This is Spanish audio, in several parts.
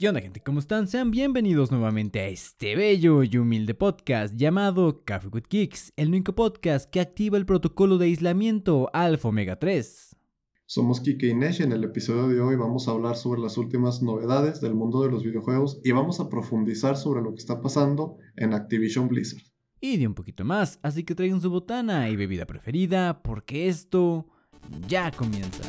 ¿Qué onda gente? ¿Cómo están? Sean bienvenidos nuevamente a este bello y humilde podcast llamado Coffee with Kicks, el único podcast que activa el protocolo de aislamiento Alpha Omega 3. Somos Kike y Nesh y en el episodio de hoy vamos a hablar sobre las últimas novedades del mundo de los videojuegos y vamos a profundizar sobre lo que está pasando en Activision Blizzard. Y de un poquito más, así que traigan su botana y bebida preferida porque esto ya comienza.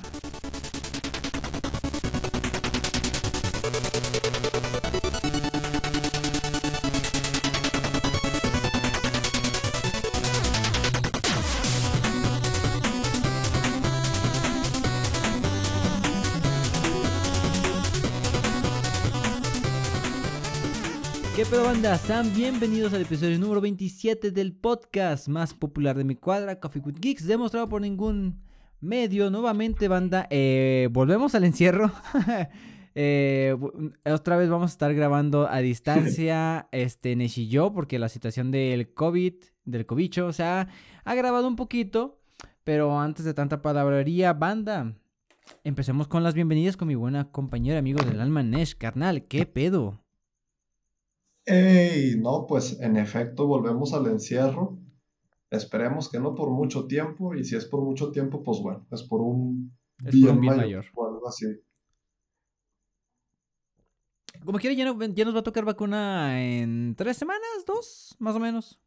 Pedo banda? Sean bienvenidos al episodio número 27 del podcast más popular de mi cuadra, Coffee with Geeks, demostrado por ningún medio. Nuevamente banda, eh, volvemos al encierro. Eh, otra vez vamos a estar grabando a distancia, este, Nesh y yo, porque la situación del COVID, del cobicho, o sea, ha grabado un poquito. Pero antes de tanta palabrería, banda, empecemos con las bienvenidas con mi buena compañera, amigo del alma, Nesh, carnal, ¿qué pedo? Ey, no, pues en efecto volvemos al encierro. Esperemos que no por mucho tiempo, y si es por mucho tiempo, pues bueno, es por un Es bien, por un bien mayor, o algo así. Como quiera, ya, no- ya nos va a tocar vacuna en tres semanas, dos, más o menos.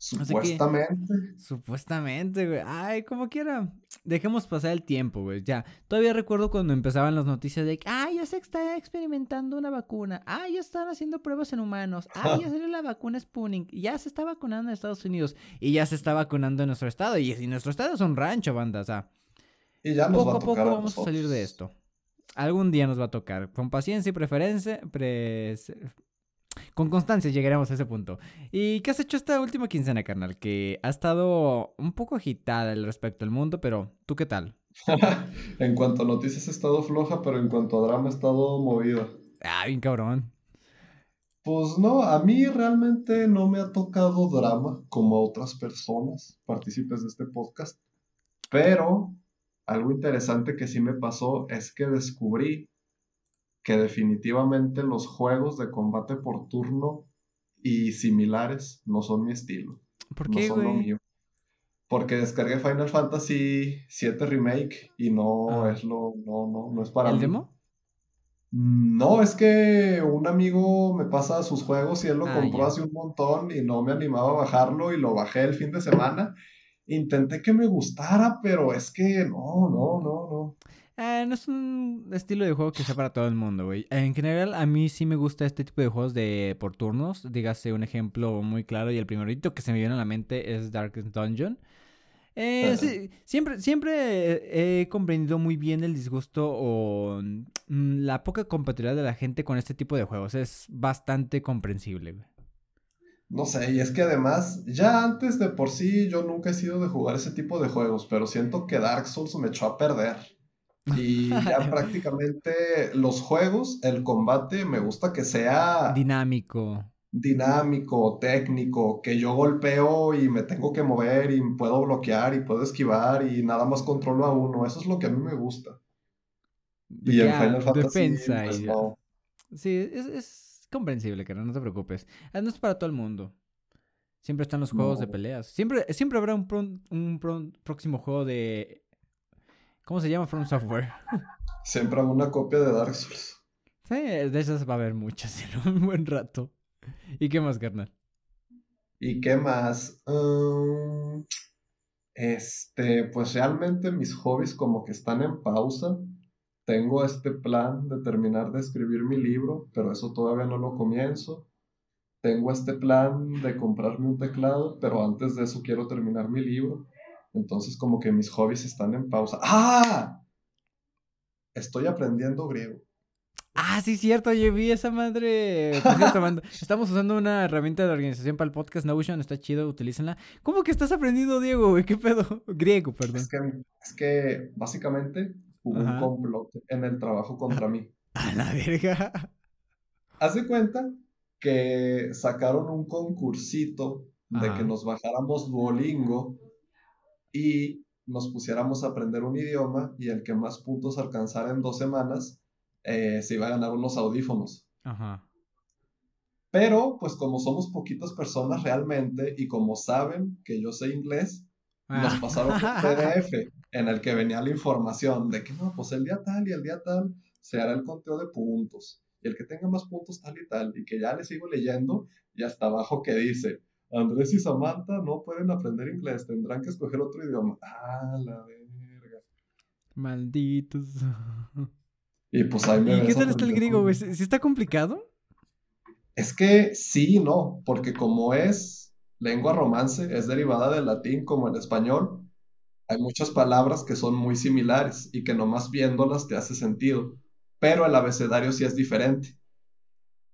Que- Supuestamente. Supuestamente, güey. Ay, como quiera. Dejemos pasar el tiempo, güey. Ya. Todavía recuerdo cuando empezaban las noticias de que, ah, ya se está experimentando una vacuna. Ah, ya están haciendo pruebas en humanos. Ah, ya salió la vacuna Sputnik. Ya se está vacunando en Estados Unidos. Y ya se está vacunando en nuestro estado. Y, y nuestro estado es un rancho, banda. O sea, Y ya nos poco va a a poco a vamos a salir de esto. Algún día nos va a tocar. Con paciencia y preferencia. Con constancia llegaremos a ese punto. ¿Y qué has hecho esta última quincena, carnal? Que ha estado un poco agitada al respecto del mundo, pero ¿tú qué tal? En cuanto a noticias he estado floja, pero en cuanto a drama he estado movida. Ah, bien cabrón. Pues no, a mí realmente no me ha tocado drama como a otras personas, partícipes de este podcast. Pero algo interesante que sí me pasó es que descubrí que definitivamente los juegos de combate por turno y similares no son mi estilo, ¿Por no qué, son lo mío. Porque descargué Final Fantasy VII Remake y no Ah. es lo, no, no, no es para ¿El mí. demo? No, es que un amigo me pasa sus juegos y él lo Ah, compró ya. hace un montón y no me animaba a bajarlo y lo bajé el fin de semana. Intenté que me gustara, pero es que no, no, no, no. Ah, no es un estilo de juego que sea para todo el mundo, güey. En general, a mí sí me gusta este tipo de juegos de por turnos. Dígase un ejemplo muy claro y el primerito que se me viene a la mente es Darkest Dungeon. Eh, sí, siempre, siempre he comprendido muy bien el disgusto o mm, la poca compatibilidad de la gente con este tipo de juegos. Es bastante comprensible, güey. No sé, y es que además, ya antes de por sí yo nunca he sido de jugar ese tipo de juegos, pero siento que Dark Souls me echó a perder. Y ya prácticamente los juegos, el combate, me gusta que sea Dinámico. dinámico, técnico, que yo golpeo y me tengo que mover y puedo bloquear y puedo esquivar y nada más controlo a uno. Eso es lo que a mí me gusta. Y en Final Fantasy, defensa pues no. Sí, es, es comprensible, cara, no te preocupes. Ah, No es para todo el mundo. Siempre están los juegos de peleas. Siempre, siempre habrá un, un próximo juego de... ¿Cómo se llama? From Software. Siempre hago una copia de Dark Souls. Sí, de esas va a haber muchas en un buen rato. ¿Y qué más, carnal? ¿Y qué más? Mm, este, pues realmente mis hobbies como que están en pausa. Tengo este plan de terminar de escribir mi libro, pero eso todavía no lo comienzo. Tengo este plan de comprarme un teclado, pero antes de eso quiero terminar mi libro. Entonces como que mis hobbies están en pausa. ¡Ah! Estoy aprendiendo griego. Ah, sí, cierto, yo vi esa madre. Estamos usando una herramienta de organización para el podcast Notion, está chido, utilícenla. ¿Cómo que estás aprendiendo, Diego, güey? ¿Qué pedo? Griego, perdón. Es que, es que básicamente hubo un complot en el trabajo contra mí. A la verga. Haz de cuenta que sacaron un concursito de Ajá. que nos bajáramos Duolingo y nos pusiéramos a aprender un idioma y el que más puntos alcanzara en dos semanas eh, se iba a ganar unos audífonos. Ajá. Pero, pues como somos poquitas personas realmente y como saben que yo sé inglés, nos Ah. pasaron un PDF en el que venía la información de que no, pues el día tal y el día tal se hará el conteo de puntos. Y el que tenga más puntos tal y tal. Y que ya le sigo leyendo y hasta abajo que dice, Andrés y Samantha no pueden aprender inglés, tendrán que escoger otro idioma. Ah, la verga. Malditos. Y pues ahí me ¿Y qué tal está el griego, güey? ¿Sí sí está complicado? Es que sí y no, porque como es lengua romance, es derivada del latín como el español, hay muchas palabras que son muy similares y que nomás viéndolas te hace sentido, pero el abecedario sí es diferente.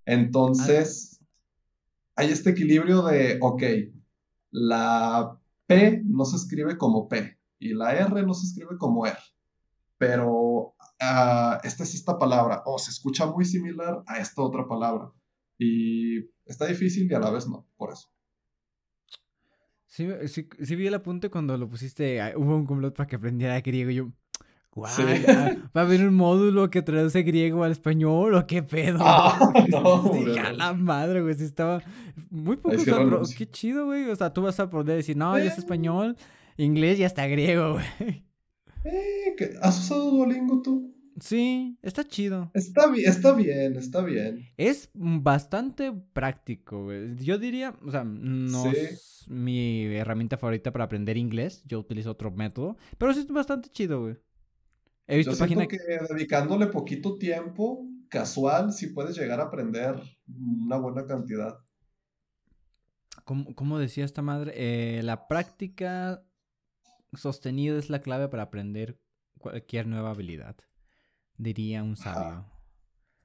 Entonces, hay este equilibrio de, ok, la P no se escribe como P y la R no se escribe como R, pero ah, esta es esta palabra, o se escucha muy similar a esta otra palabra. Y está difícil y a la vez no, por eso. Sí, sí, vi el apunte cuando lo pusiste. ah, Hubo un complot para que aprendiera griego. Yo, Sí. ah, ¿va a haber un módulo que traduce griego al español o qué pedo? Ah, no, Sí, la madre, güey. Sí, estaba muy poco. O sea, pero qué chido, güey. O sea, tú vas a poder decir, no, yo sé Eh. español, inglés y hasta griego, güey. Eh, ¿qué- ¿Has usado Duolingo tú? Sí, está chido. Está bien, está bien, está bien. Es bastante práctico, güey. Yo diría, o sea, no Sí. es mi herramienta favorita para aprender inglés. Yo utilizo otro método, pero sí es bastante chido, güey. He visto Yo páginas que dedicándole poquito tiempo, casual, sí puedes llegar a aprender una buena cantidad. ¿Cómo, cómo decía esta madre? Eh, la práctica sostenida es la clave para aprender cualquier nueva habilidad. Diría un sabio.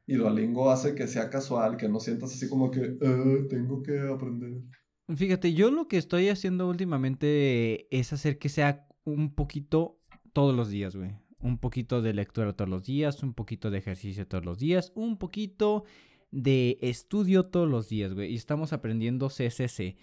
Y Duolingo hace que sea casual, que no sientas así como que, "Ah, tengo que aprender. Fíjate, yo lo que estoy haciendo últimamente es hacer que sea un poquito todos los días, güey. Un poquito de lectura todos los días, un poquito de ejercicio todos los días, un poquito de estudio todos los días, güey. Y estamos aprendiendo CSS.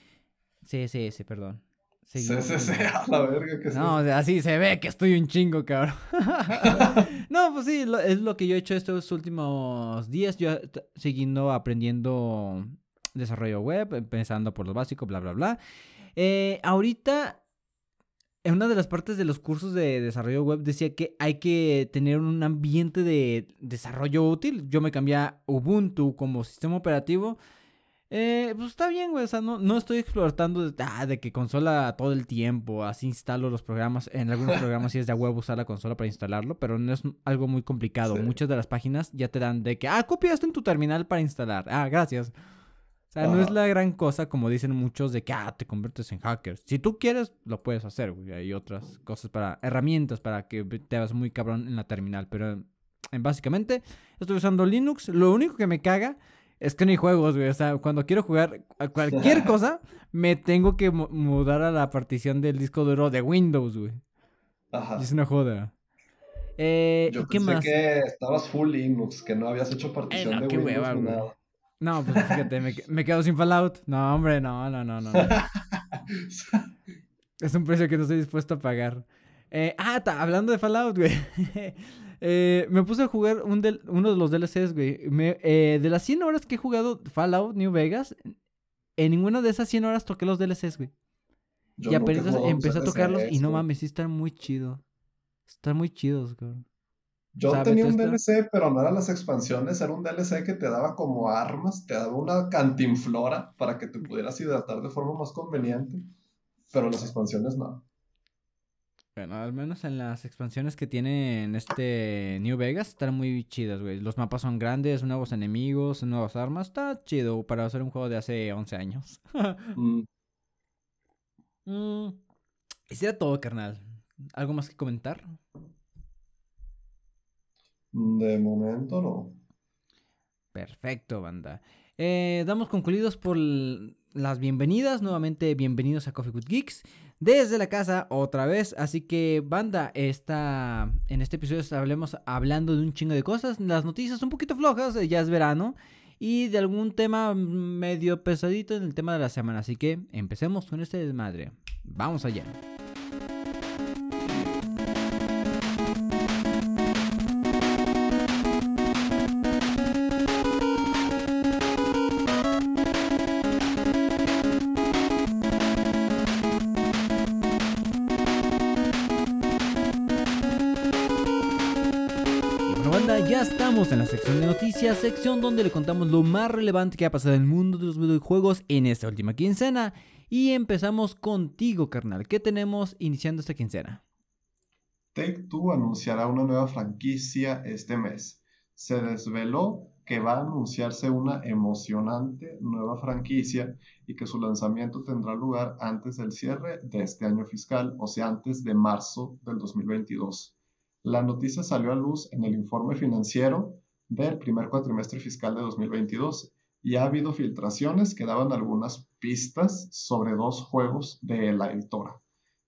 CSS, perdón. Seguimos con- a la verga que No, o sea, así se ve que estoy un chingo, cabrón. no, pues sí, lo- es lo que yo he hecho estos últimos días. Yo t- siguiendo aprendiendo desarrollo web, empezando por lo básico, bla, bla, bla. Eh, ahorita, en una de las partes de los cursos de desarrollo web decía que hay que tener un ambiente de desarrollo útil. Yo me cambié a Ubuntu como sistema operativo. Eh, pues está bien, güey. O sea, no, no estoy explotando de, ah, de que consola todo el tiempo. Así instalo los programas. En algunos programas sí es de a huevo usar la consola para instalarlo, pero no es algo muy complicado. Sí. Muchas de las páginas ya te dan de que, ah, copia esto en tu terminal para instalar. Ah, gracias. O sea, no es la gran cosa como dicen muchos de que, ah, te conviertes en hacker. Si tú quieres, lo puedes hacer, güey. Hay otras cosas para, herramientas para que te hagas muy cabrón en la terminal. Pero eh, básicamente estoy usando Linux. Lo único que me caga es que no hay juegos, güey. O sea, cuando quiero jugar a cualquier cosa, me tengo que mu- mudar a la partición del disco duro de Windows, güey. Ajá. Y Es una joda. Eh, Yo ¿y qué pensé más? que estabas full Linux, que no habías hecho partición no, de qué Windows hueva, ni güey. nada. No, pues fíjate, me, que- me quedo sin Fallout. No, hombre, no, no, no, no. no. Es un precio que no estoy dispuesto a pagar. Eh, ah, ta- hablando de Fallout, güey. Eh, me puse a jugar un del- uno de los DLCs, güey. Me- eh, de las 100 horas que he jugado Fallout New Vegas, en ninguna de esas 100 horas toqué los DLCs, güey. Yo y apenas empecé a tocarlos y no mames, sí están muy chidos. Están muy chidos, güey. Yo O sea, tenía un DLC, pero no eran las expansiones, era un DLC que te daba como armas, te daba una cantinflora para que te pudieras hidratar de forma más conveniente, pero las expansiones no. Bueno, al menos en las expansiones que tiene en este New Vegas están muy chidas, güey. Los mapas son grandes, nuevos enemigos, nuevas armas. Está chido para hacer un juego de hace 11 años. Mm, Mm, Y será todo, carnal. ¿Algo más que comentar? De momento no. Perfecto, banda. Eh, damos concluidos por las bienvenidas. Nuevamente, bienvenidos a Coffee with Geeks. Desde la casa, otra vez. Así que, banda, está, en este episodio estaremos hablando de un chingo de cosas. Las noticias un poquito flojas, eh, ya es verano. Y de algún tema medio pesadito en el tema de la semana. Así que empecemos con este desmadre. Vamos allá. Sección de noticias, sección donde le contamos lo más relevante que ha pasado en el mundo de los videojuegos en esta última quincena. Y empezamos contigo, carnal. ¿Qué tenemos iniciando esta quincena? Take Two anunciará una nueva franquicia este mes. Se desveló que va a anunciarse una emocionante nueva franquicia y que su lanzamiento tendrá lugar antes del cierre de este año fiscal, o sea, antes de marzo del 2022. La noticia salió a luz en el informe financiero del primer cuatrimestre fiscal de 2022 y ha habido filtraciones que daban algunas pistas sobre dos juegos de la editora.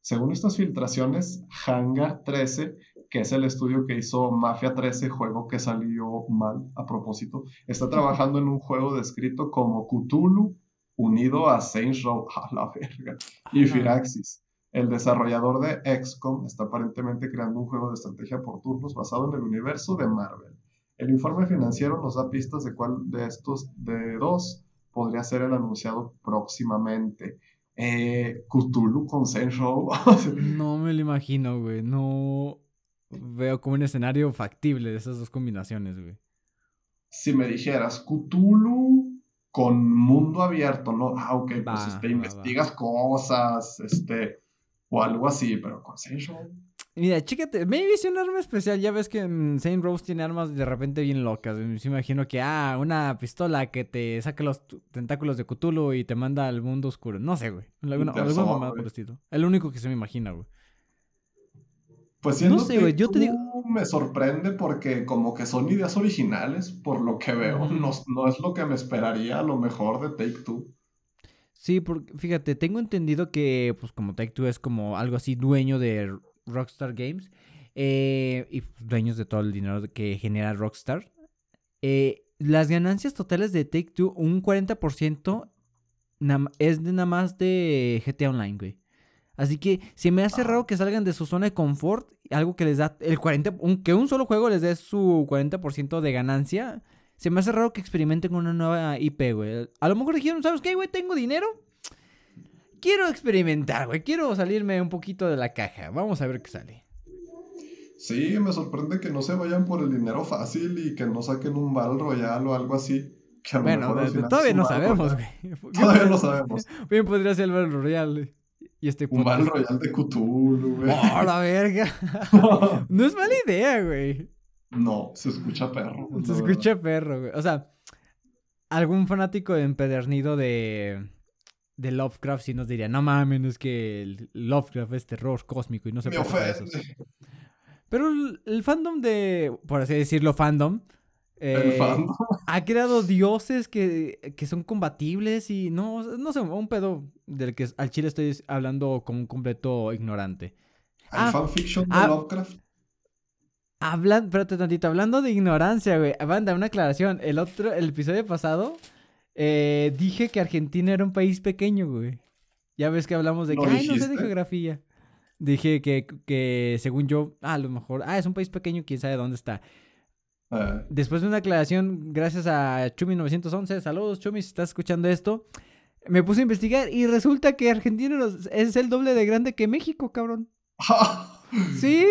Según estas filtraciones, Hangar 13, que es el estudio que hizo Mafia 13, juego que salió mal a propósito, está trabajando en un juego descrito como Cthulhu unido a Saints Row, a la verga, y Firaxis. El desarrollador de XCOM está aparentemente creando un juego de estrategia por turnos basado en el universo de Marvel. El informe financiero nos da pistas de cuál de estos de dos podría ser el anunciado próximamente. Eh, Cthulhu con Row. no me lo imagino, güey. No veo como un escenario factible de esas dos combinaciones, güey. Si me dijeras Cthulhu con mundo abierto, ¿no? Ah, ok, pues este, investigas cosas, este, o algo así, pero con Row. Mira, chécate, me hice un arma especial. Ya ves que en Saint Rose tiene armas de repente bien locas. Me imagino que, ah, una pistola que te saque los tentáculos de Cthulhu y te manda al mundo oscuro. No sé, güey. Alguna, mamada por el estilo. El único que se me imagina, güey. Pues no sé, güey. Yo te digo. Me sorprende porque, como que son ideas originales, por lo que veo. No, no es lo que me esperaría a lo mejor de Take Two. Sí, porque fíjate, tengo entendido que, pues como Take Two es como algo así dueño de Rockstar Games eh, y dueños de todo el dinero que genera Rockstar. Eh, las ganancias totales de Take Two, un 40% es de nada más de GTA Online, güey. Así que se me hace raro que salgan de su zona de confort, algo que les da el 40, que un solo juego les dé su 40% de ganancia se me hace raro que experimenten con una nueva IP, güey. A lo mejor dijeron, ¿sabes qué, güey? Tengo dinero. Quiero experimentar, güey. Quiero salirme un poquito de la caja. Vamos a ver qué sale. Sí, me sorprende que no se vayan por el dinero fácil y que no saquen un Battle Royale o algo así. bueno, todavía no sabemos, güey. Todavía no sabemos. Bien podría ser el Battle Royale. Y este un Battle Royale de Cthulhu, güey. ¡Oh, la verga! no es mala idea, güey. No, se escucha perro. Se escucha perro, güey. O sea, algún fanático empedernido de, de Lovecraft sí nos diría, no mames, es que Lovecraft es terror cósmico y no se puede eso. Pero el, fandom de, por así decirlo, fandom, eh, ha creado dioses que, que, son combatibles y no, no sé, un pedo del que al chile estoy hablando como un completo ignorante. ¿Hay ah, fanfiction de ah, Lovecraft? Hablando, espérate tantito, hablando de ignorancia, güey. Banda, una aclaración. El otro, el episodio pasado, eh, dije que Argentina era un país pequeño, güey. Ya ves que hablamos de que, ay, no sé de geografía. Dije que, que, según yo, ah, a lo mejor, ah, es un país pequeño, quién sabe dónde está. Ah. Después de una aclaración, gracias a Chumi911, saludos Chumi, si estás escuchando esto, me puse a investigar y resulta que Argentina es el doble de grande que México, cabrón. sí,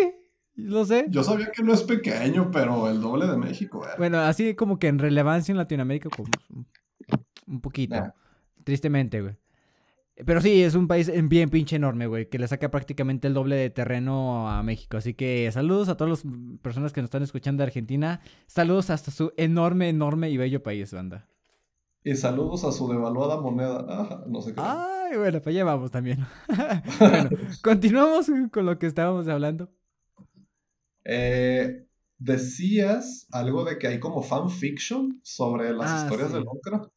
lo sé. Yo sabía que no es pequeño, pero el doble de México, Bueno, así como que en relevancia en Latinoamérica, como un poquito. Tristemente, güey. Pero sí, es un país bien pinche enorme, güey, que le saca prácticamente el doble de terreno a México. Así que saludos a todas las personas que nos están escuchando de Argentina. Saludos hasta su enorme, enorme y bello país, banda. Y saludos a su devaluada moneda. no sé qué. Ay, bueno, pues ya vamos también. bueno, continuamos con lo que estábamos hablando. Eh, decías algo de que hay como fanfiction sobre las ah, historias de Lovecraft.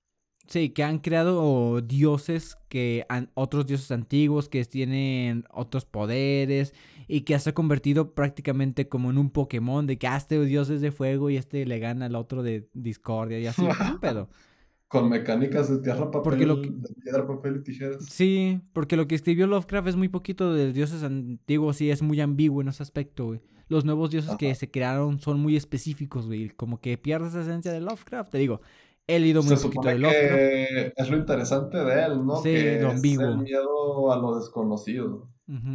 Sí, que han creado dioses que han, otros dioses antiguos que tienen otros poderes y que se ha convertido prácticamente como en un Pokémon de que ah, este dios es de fuego y este le gana al otro de discordia y así, un pedo. Con mecánicas de tierra, papel, de piedra, papel y tijeras. Sí, porque lo que escribió Lovecraft es muy poquito de dioses antiguos y es muy ambiguo en ese aspecto, güey los nuevos dioses que se crearon son muy específicos, güey. Como que pierdes la esencia de Lovecraft. Te digo, he leído muy poquito de Lovecraft. es lo interesante de él, ¿no? Sí, que lo ambiguo. Es el miedo a lo desconocido.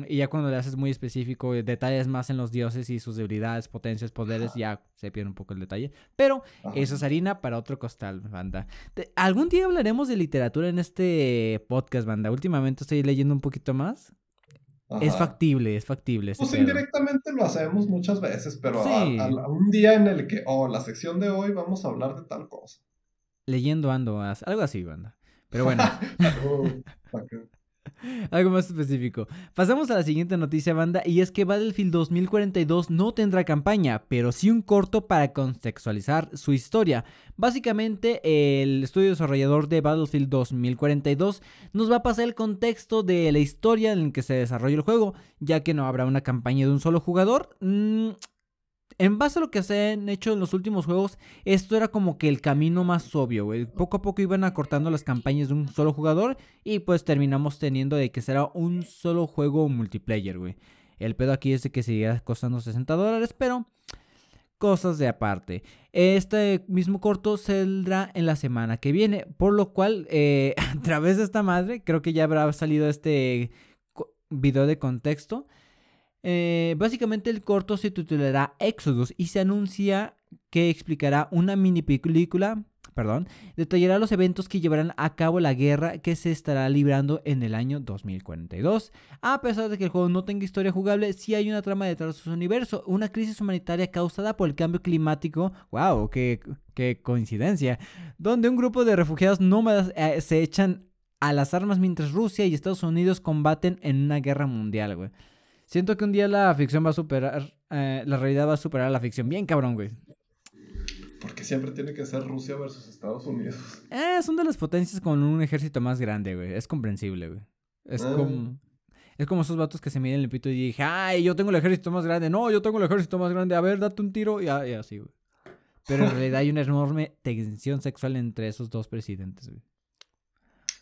Y ya cuando le haces muy específico, eh, detalles más en los dioses y sus debilidades, potencias, poderes, ya se pierde un poco el detalle. Pero eso es harina para otro costal, banda. Algún día hablaremos de literatura en este podcast, banda. Últimamente estoy leyendo un poquito más. Es factible, es factible. Pues indirectamente lo hacemos muchas veces, pero un día en el que, oh, la sección de hoy vamos a hablar de tal cosa. Leyendo ando, algo así, banda. Pero bueno. Algo más específico. Pasamos a la siguiente noticia, banda, y es que Battlefield 2042 no tendrá campaña, pero sí un corto para contextualizar su historia. Básicamente, el estudio desarrollador de Battlefield 2042 nos va a pasar el contexto de la historia en la que se desarrolla el juego, ya que no habrá una campaña de un solo jugador. Mm, en base a lo que se han hecho en los últimos juegos, esto era como que el camino más obvio, güey. Poco a poco iban acortando las campañas de un solo jugador y pues terminamos teniendo de que será un solo juego multiplayer, güey. El pedo aquí es de que seguirá costando 60 dólares, pero cosas de aparte. Este mismo corto saldrá en la semana que viene, por lo cual eh, a través de esta madre creo que ya habrá salido este video de contexto. Eh, básicamente el corto se titulará Exodus y se anuncia que explicará una mini película, perdón, detallará los eventos que llevarán a cabo la guerra que se estará librando en el año 2042. A pesar de que el juego no tenga historia jugable, sí hay una trama detrás de su universo, una crisis humanitaria causada por el cambio climático, wow, qué, qué coincidencia, donde un grupo de refugiados nómadas eh, se echan a las armas mientras Rusia y Estados Unidos combaten en una guerra mundial, güey. Siento que un día la ficción va a superar, eh, la realidad va a superar a la ficción. Bien cabrón, güey. Porque siempre tiene que ser Rusia versus Estados Unidos. Eh, son de las potencias con un ejército más grande, güey. Es comprensible, güey. Es ah. como... Es como esos vatos que se miden el pito y dije, ay, yo tengo el ejército más grande. No, yo tengo el ejército más grande. A ver, date un tiro. Y, así, güey. Pero en realidad hay una enorme tensión sexual entre esos dos presidentes, güey.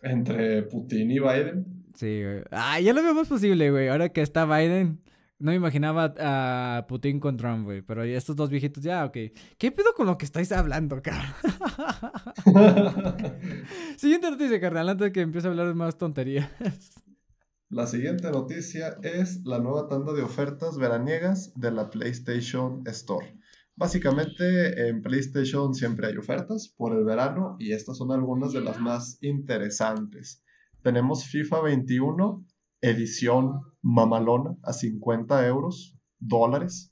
Entre Putin y Biden. Sí, güey. Ah, ya lo veo más posible, güey. Ahora que está Biden, no me imaginaba a Putin con Trump, güey. Pero estos dos viejitos, ya, ok. ¿Qué pedo con lo que estáis hablando, cabrón? siguiente noticia, carnal, antes de que empiece a hablar más tonterías. La siguiente noticia es la nueva tanda de ofertas veraniegas de la PlayStation Store. Básicamente en PlayStation siempre hay ofertas por el verano y estas son algunas de las más interesantes. Tenemos FIFA 21, edición mamalona, a 50 euros, dólares.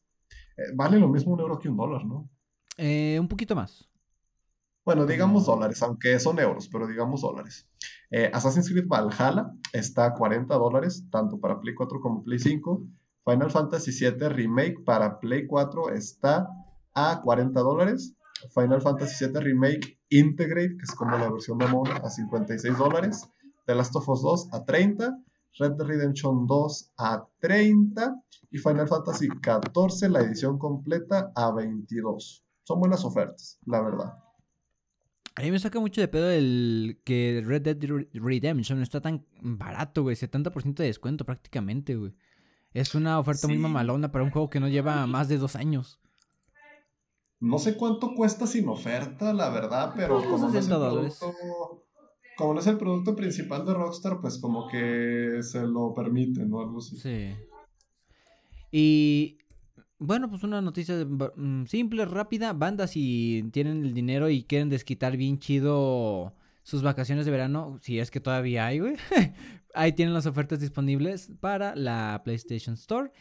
Eh, vale lo mismo un euro que un dólar, ¿no? Eh, un poquito más. Bueno, digamos dólares, aunque son euros, pero digamos dólares. Eh, Assassin's Creed Valhalla está a 40 dólares, tanto para Play 4 como Play 5. Final Fantasy VII Remake para Play 4 está a 40 dólares. Final Fantasy VII Remake Integrate, que es como la versión de Mono, a 56 dólares. The Last of Us 2 a 30. Red Dead Redemption 2 a 30. Y Final Fantasy XIV, la edición completa, a 22. Son buenas ofertas, la verdad. A mí me saca mucho de pedo el que Red Dead Redemption está tan barato, güey. 70% de descuento prácticamente, güey. Es una oferta muy mamalona para un juego que no lleva más de dos años. No sé cuánto cuesta sin oferta, la verdad, pero como no, es el producto, como no es el producto principal de Rockstar, pues como que se lo permiten o algo así. Sí. Y bueno, pues una noticia mm, simple, rápida. Bandas si tienen el dinero y quieren desquitar bien chido sus vacaciones de verano, si es que todavía hay, güey. Ahí tienen las ofertas disponibles para la PlayStation Store.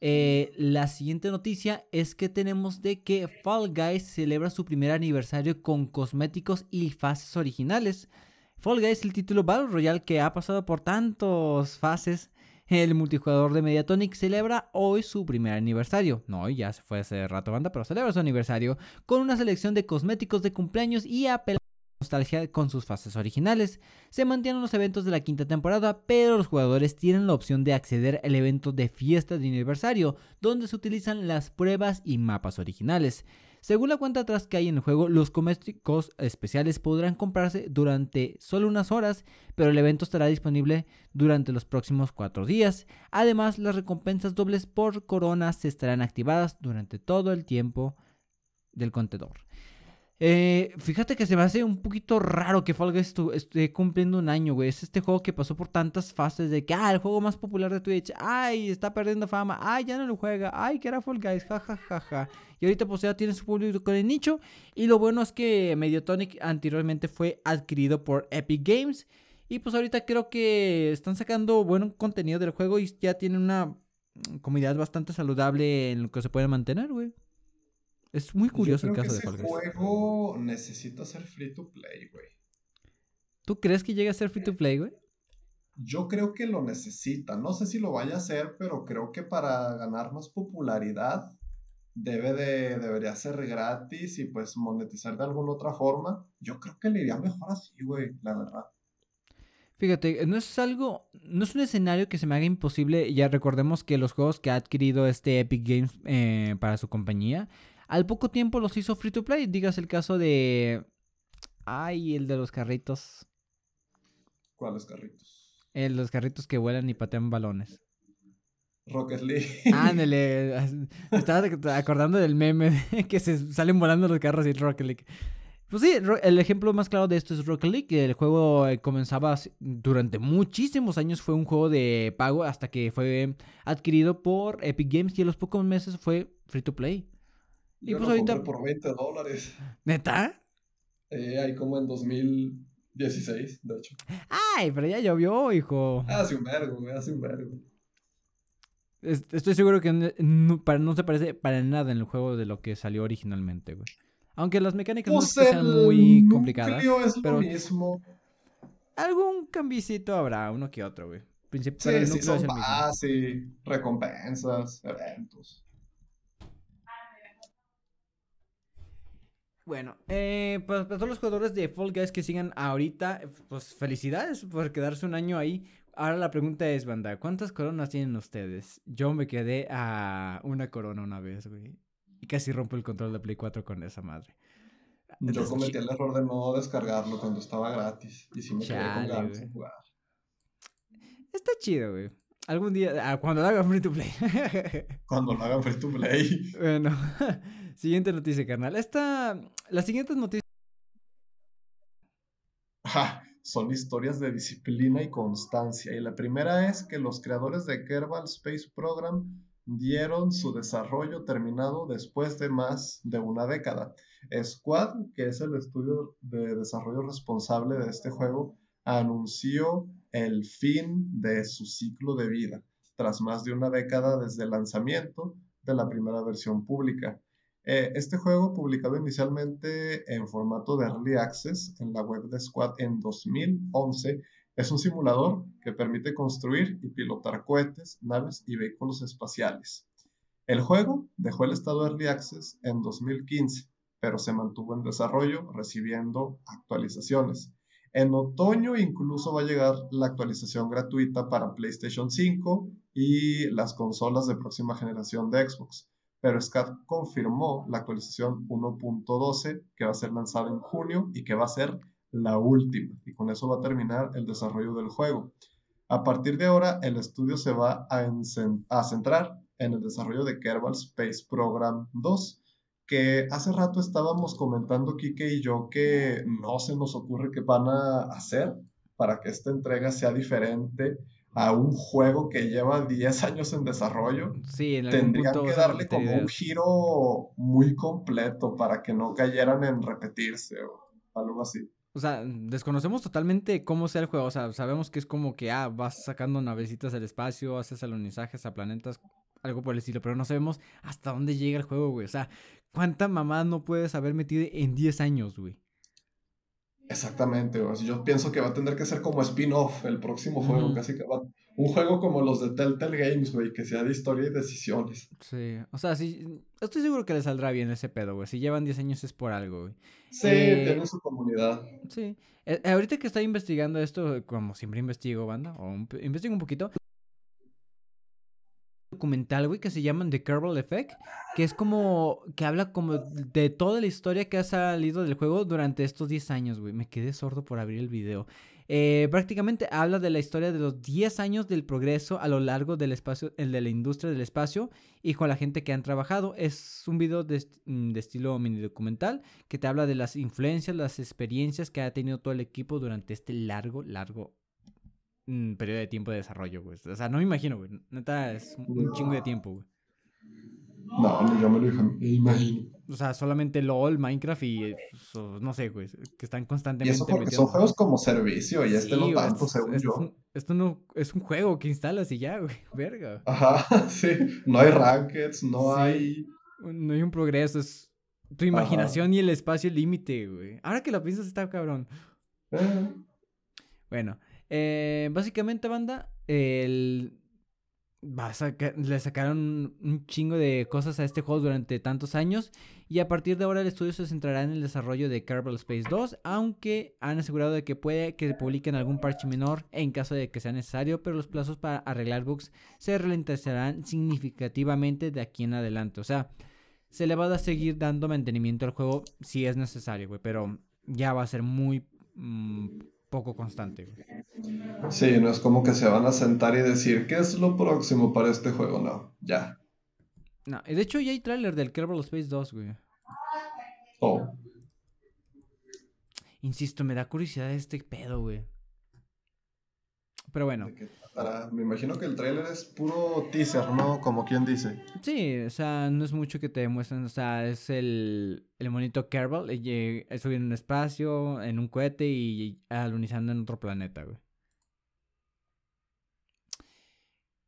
Eh, la siguiente noticia es que tenemos de que Fall Guys celebra su primer aniversario con cosméticos y fases originales. Fall Guys, el título Battle Royale que ha pasado por tantas fases, el multijugador de Mediatonic celebra hoy su primer aniversario. No, ya se fue hace rato banda, pero celebra su aniversario con una selección de cosméticos de cumpleaños y apela nostalgia con sus fases originales. Se mantienen los eventos de la quinta temporada, pero los jugadores tienen la opción de acceder al evento de fiesta de aniversario, donde se utilizan las pruebas y mapas originales. Según la cuenta atrás que hay en el juego, los cosméticos especiales podrán comprarse durante solo unas horas, pero el evento estará disponible durante los próximos 4 días. Además, las recompensas dobles por coronas estarán activadas durante todo el tiempo del contador. Eh, fíjate que se me hace un poquito raro que Fall Guys esté cumpliendo un año, güey. Es este juego que pasó por tantas fases de que, ah, el juego más popular de Twitch, ay, está perdiendo fama, ay, ya no lo juega, ay, que era Fall Guys, jajajaja. Y ahorita pues ya tiene su público con el nicho. Y lo bueno es que Mediatonic anteriormente fue adquirido por Epic Games. Y pues ahorita creo que están sacando buen contenido del juego y ya tienen una comunidad bastante saludable en lo que se puede mantener, güey. Es muy curioso el caso de Fall Guys. Juego necesita ser free to play, güey. ¿Tú crees que llegue a ser free to play, güey? Yo creo que lo necesita. No sé si lo vaya a hacer, pero creo que para ganar más popularidad debe de, debería ser gratis y pues monetizar de alguna otra forma. Yo creo que le iría mejor así, güey, la verdad. Fíjate, no es algo, no es un escenario que se me haga imposible. Ya recordemos que los juegos que ha adquirido este Epic Games eh, para su compañía al poco tiempo los hizo free to play. Digas el caso de. Ay, el de los carritos. ¿Cuáles carritos? El de los carritos que vuelan y patean balones. Rocket League. Ándale. Me estaba acordando del meme que se salen volando los carros y Rocket League. Pues sí, el ejemplo más claro de esto es Rocket League. El juego eh, comenzaba durante muchísimos años, fue un juego de pago hasta que fue adquirido por Epic Games y en los pocos meses fue free to play. Y pues ahorita. por 20 dólares. ¿Neta? Eh, ahí como en 2016, de hecho. Ay, pero ya llovió, hijo. Hace un vergo, hace un vergo. Estoy seguro que no, no, se parece para nada en el juego de lo que salió originalmente, güey. Aunque las mecánicas no sean muy complicadas. Es lo pero mismo. Algún cambicito habrá, uno que otro, güey. sí, sí, son base, recompensas, eventos. Bueno, eh, pues para todos los jugadores de Fall Guys que sigan ahorita, pues felicidades por quedarse un año ahí. Ahora la pregunta es, banda, ¿cuántas coronas tienen ustedes? Yo me quedé a una corona una vez, güey. Y casi rompo el control de Play 4 con esa madre. Yo cometí el error de no descargarlo cuando estaba gratis. Y sí me quedé con ganas de jugar. Está chido, güey. Algún día, ah, cuando lo hagan free to play. cuando lo hagan free to play. Bueno, siguiente noticia, carnal. Esta, las siguientes noticias. son historias de disciplina y constancia. Y la primera es que los creadores de Kerbal Space Program dieron su desarrollo terminado después de más de una década. Squad, que es el estudio de desarrollo responsable de este juego, anunció el fin de su ciclo de vida, tras más de una década desde el lanzamiento de la primera versión pública. Eh, este juego, publicado inicialmente en formato de Early Access en la web de Squad en 2011, es un simulador que permite construir y pilotar cohetes, naves y vehículos espaciales. El juego dejó el estado Early Access en 2015, pero se mantuvo en desarrollo recibiendo actualizaciones. En otoño incluso va a llegar la actualización gratuita para PlayStation 5 y las consolas de próxima generación de Xbox. Pero SCAT confirmó la actualización 1.12 que va a ser lanzada en junio y que va a ser la última. Y con eso va a terminar el desarrollo del juego. A partir de ahora, el estudio se va a, a centrar en el desarrollo de Kerbal Space Program 2 que hace rato estábamos comentando Kike y yo que no se nos ocurre qué van a hacer para que esta entrega sea diferente a un juego que lleva 10 años en desarrollo. Sí, en Tendrían que darle como un giro muy completo para que no cayeran en repetirse o algo así. O sea, desconocemos totalmente cómo sea el juego. O sea, sabemos que es como que, ah, vas sacando navecitas del espacio, haces alunizajes a planetas, algo por el estilo, pero no sabemos hasta dónde llega el juego, güey. O sea, ¿Cuánta mamá no puedes haber metido en 10 años, güey? Exactamente, güey. Yo pienso que va a tener que ser como spin-off el próximo juego, casi que va. Un juego como los de Telltale Games, güey, que sea de historia y decisiones. Sí, o sea, sí, estoy seguro que le saldrá bien ese pedo, güey. Si llevan 10 años es por algo, güey. Sí, eh, tienen su comunidad. Sí. Eh, ahorita que estoy investigando esto, como siempre investigo, banda, o investigo un poquito, documental, güey, que se llama The Kerbal Effect, que es como, que habla como de toda la historia que ha salido del juego durante estos 10 años, güey. Me quedé sordo por abrir el video. Eh, prácticamente habla de la historia de los 10 años del progreso a lo largo del espacio, el de la industria del espacio y con la gente que han trabajado. Es un video de, mm, de estilo mini documental que te habla de las influencias, las experiencias que ha tenido todo el equipo durante este largo, largo mm, periodo de tiempo de desarrollo, güey. O sea, no me imagino, güey. Neta, es un, un chingo de tiempo, güey. No, ni yo me lo im- imagino. O sea, solamente LOL, Minecraft y eh, so- no sé, güey, que están Y constantemente eso porque metiendo- son juegos como servicio y este no tanto, esto- según yo. es un- esto no es un juego que instalas y ya, güey. Verga. Ajá, sí. No hay rankeds, no Sí. hay. No hay un progreso, es tu imaginación y el espacio límite, güey. Ahora que lo piensas está cabrón. eh, Bueno, eh, básicamente, banda, el... va a le sacaron un chingo de cosas a este juego durante tantos años y a partir de ahora el estudio se centrará en el desarrollo de Kerbal Space 2, aunque han asegurado de que puede que publiquen algún parche menor en caso de que sea necesario, pero los plazos para arreglar bugs se ralentizarán significativamente de aquí en adelante. O sea, se le va a seguir dando mantenimiento al juego si es necesario, güey, pero ya va a ser muy mm, poco constante, güey. Sí, no es como que se van a sentar y decir, ¿qué es lo próximo para este juego? No, ya. No, y de hecho ya hay tráiler del Kerbal Space 2, güey. Oh, Insisto, me da curiosidad este pedo, güey. Pero bueno, ¿de qué tratará? Me imagino que el tráiler es puro teaser, ¿no? Como quien dice. sí, o sea, no es mucho que te demuestren, o sea, es el, el monito Kerbal, y, eh, subiendo en un espacio, en un cohete y alunizando en otro planeta, güey.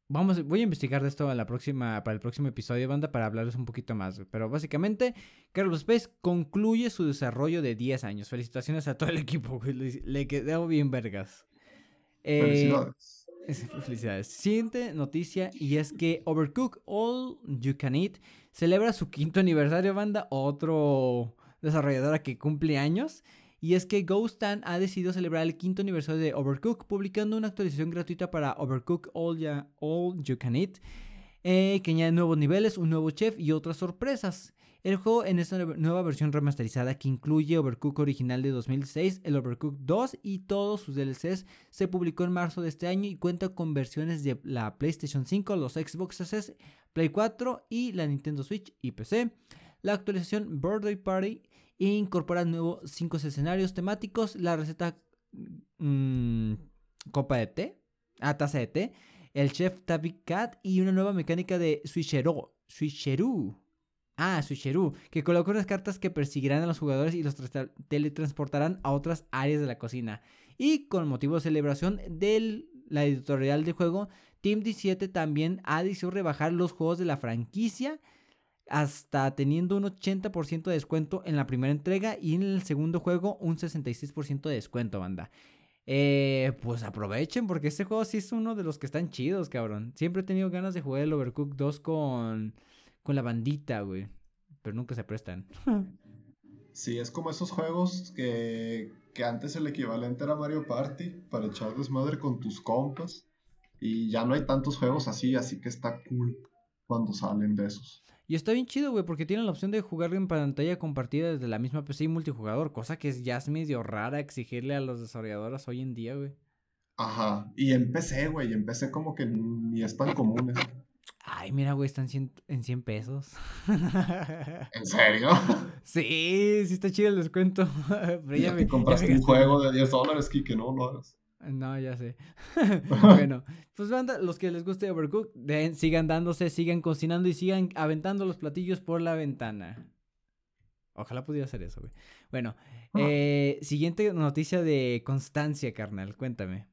Vamos, voy a investigar de esto a la próxima, para el próximo episodio, banda, para hablarles un poquito más. güey. Pero básicamente, Kerbal Space concluye su desarrollo de 10 años. Felicitaciones a todo el equipo, güey. Le, le quedó bien vergas. Eh, Felicidades. Es- Felicidades. Siguiente noticia y es que Overcook All You Can Eat celebra su quinto aniversario, banda. Otro desarrolladora que cumple años. Y es que Ghostan ha decidido celebrar el quinto aniversario de Overcook publicando una actualización gratuita para Overcook All, Ya- All You Can Eat. eh, que añade nuevos niveles, un nuevo chef y otras sorpresas. El juego en esta nue- nueva versión remasterizada que incluye Overcook original de 2006, el Overcook 2 y todos sus DLCs se publicó en marzo de este año y cuenta con versiones de la PlayStation 5, los Xbox S, Play 4 y la Nintendo Switch y PC. La actualización Birthday Party incorpora nuevos 5 escenarios temáticos, la receta mm, copa de té, ah, taza de té, el chef Tabi Cat y una nueva mecánica de switcheroo, switcheroo. Ah, switcheroo, que coloca unas cartas que perseguirán a los jugadores y los tra- teletransportarán a otras áreas de la cocina. Y con motivo de celebración de la editorial del juego, Team 17 también ha decidido rebajar los juegos de la franquicia hasta teniendo un 80% de descuento en la primera entrega y en el segundo juego un 66% de descuento, banda. Eh, pues aprovechen porque este juego sí es uno de los que están chidos, cabrón. Siempre he tenido ganas de jugar el Overcooked 2 con, con la bandita, güey. Pero nunca se prestan. Sí, es como esos juegos que, que antes el equivalente era Mario Party para echar desmadre con tus compas. Y ya no hay tantos juegos así, así que está cool cuando salen de esos. Y está bien chido, güey, porque tienen la opción de jugar en pantalla compartida desde la misma PC y multijugador, cosa que es, ya es medio rara exigirle a los desarrolladoras hoy en día, güey. Ajá. Y en PC, güey, en PC como que ni es tan común eso. Ay, mira, güey, están cien- en 100 pesos. ¿En serio? sí, sí está chido el descuento. Pero ya Ya me- ya compraste me un juego de 10 dólares, Kike, no lo hagas. No, ya sé. bueno, pues banda, los que les guste Overcooked, den- sigan dándose, sigan cocinando y sigan aventando los platillos por la ventana. Ojalá pudiera hacer eso, güey. Bueno, Ah. eh, siguiente noticia de Constancia, carnal, cuéntame.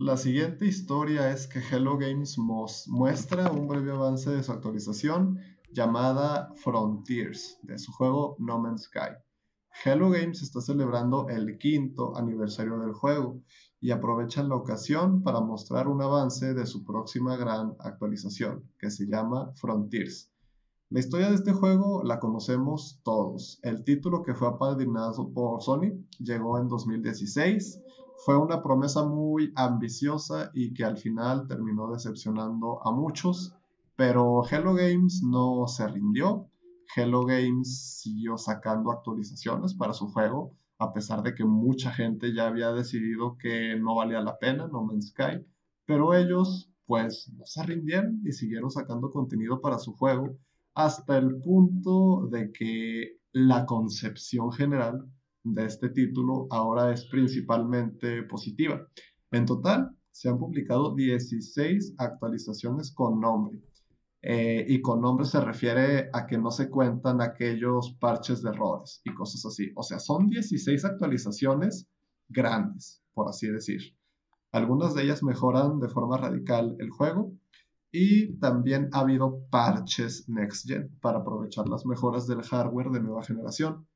La siguiente historia es que Hello Games muestra un breve avance de su actualización llamada Frontiers, de su juego No Man's Sky. Hello Games está celebrando el quinto aniversario del juego y aprovechan la ocasión para mostrar un avance de su próxima gran actualización, que se llama Frontiers. La historia de este juego la conocemos todos. El título que fue apadrinado por Sony llegó en 2016 fue una promesa muy ambiciosa y que al final terminó decepcionando a muchos. Pero Hello Games no se rindió. Hello Games siguió sacando actualizaciones para su juego, a pesar de que mucha gente ya había decidido que no valía la pena No Man's Sky. Pero ellos, pues, no se rindieron y siguieron sacando contenido para su juego, hasta el punto de que la concepción general de este título ahora es principalmente positiva. En total, se han publicado 16 actualizaciones con nombre. Eh, y con nombre se refiere a que no se cuentan aquellos parches de errores y cosas así. O sea, son 16 actualizaciones grandes, por así decir. Algunas de ellas mejoran de forma radical el juego y también ha habido parches Next Gen para aprovechar las mejoras del hardware de nueva generación.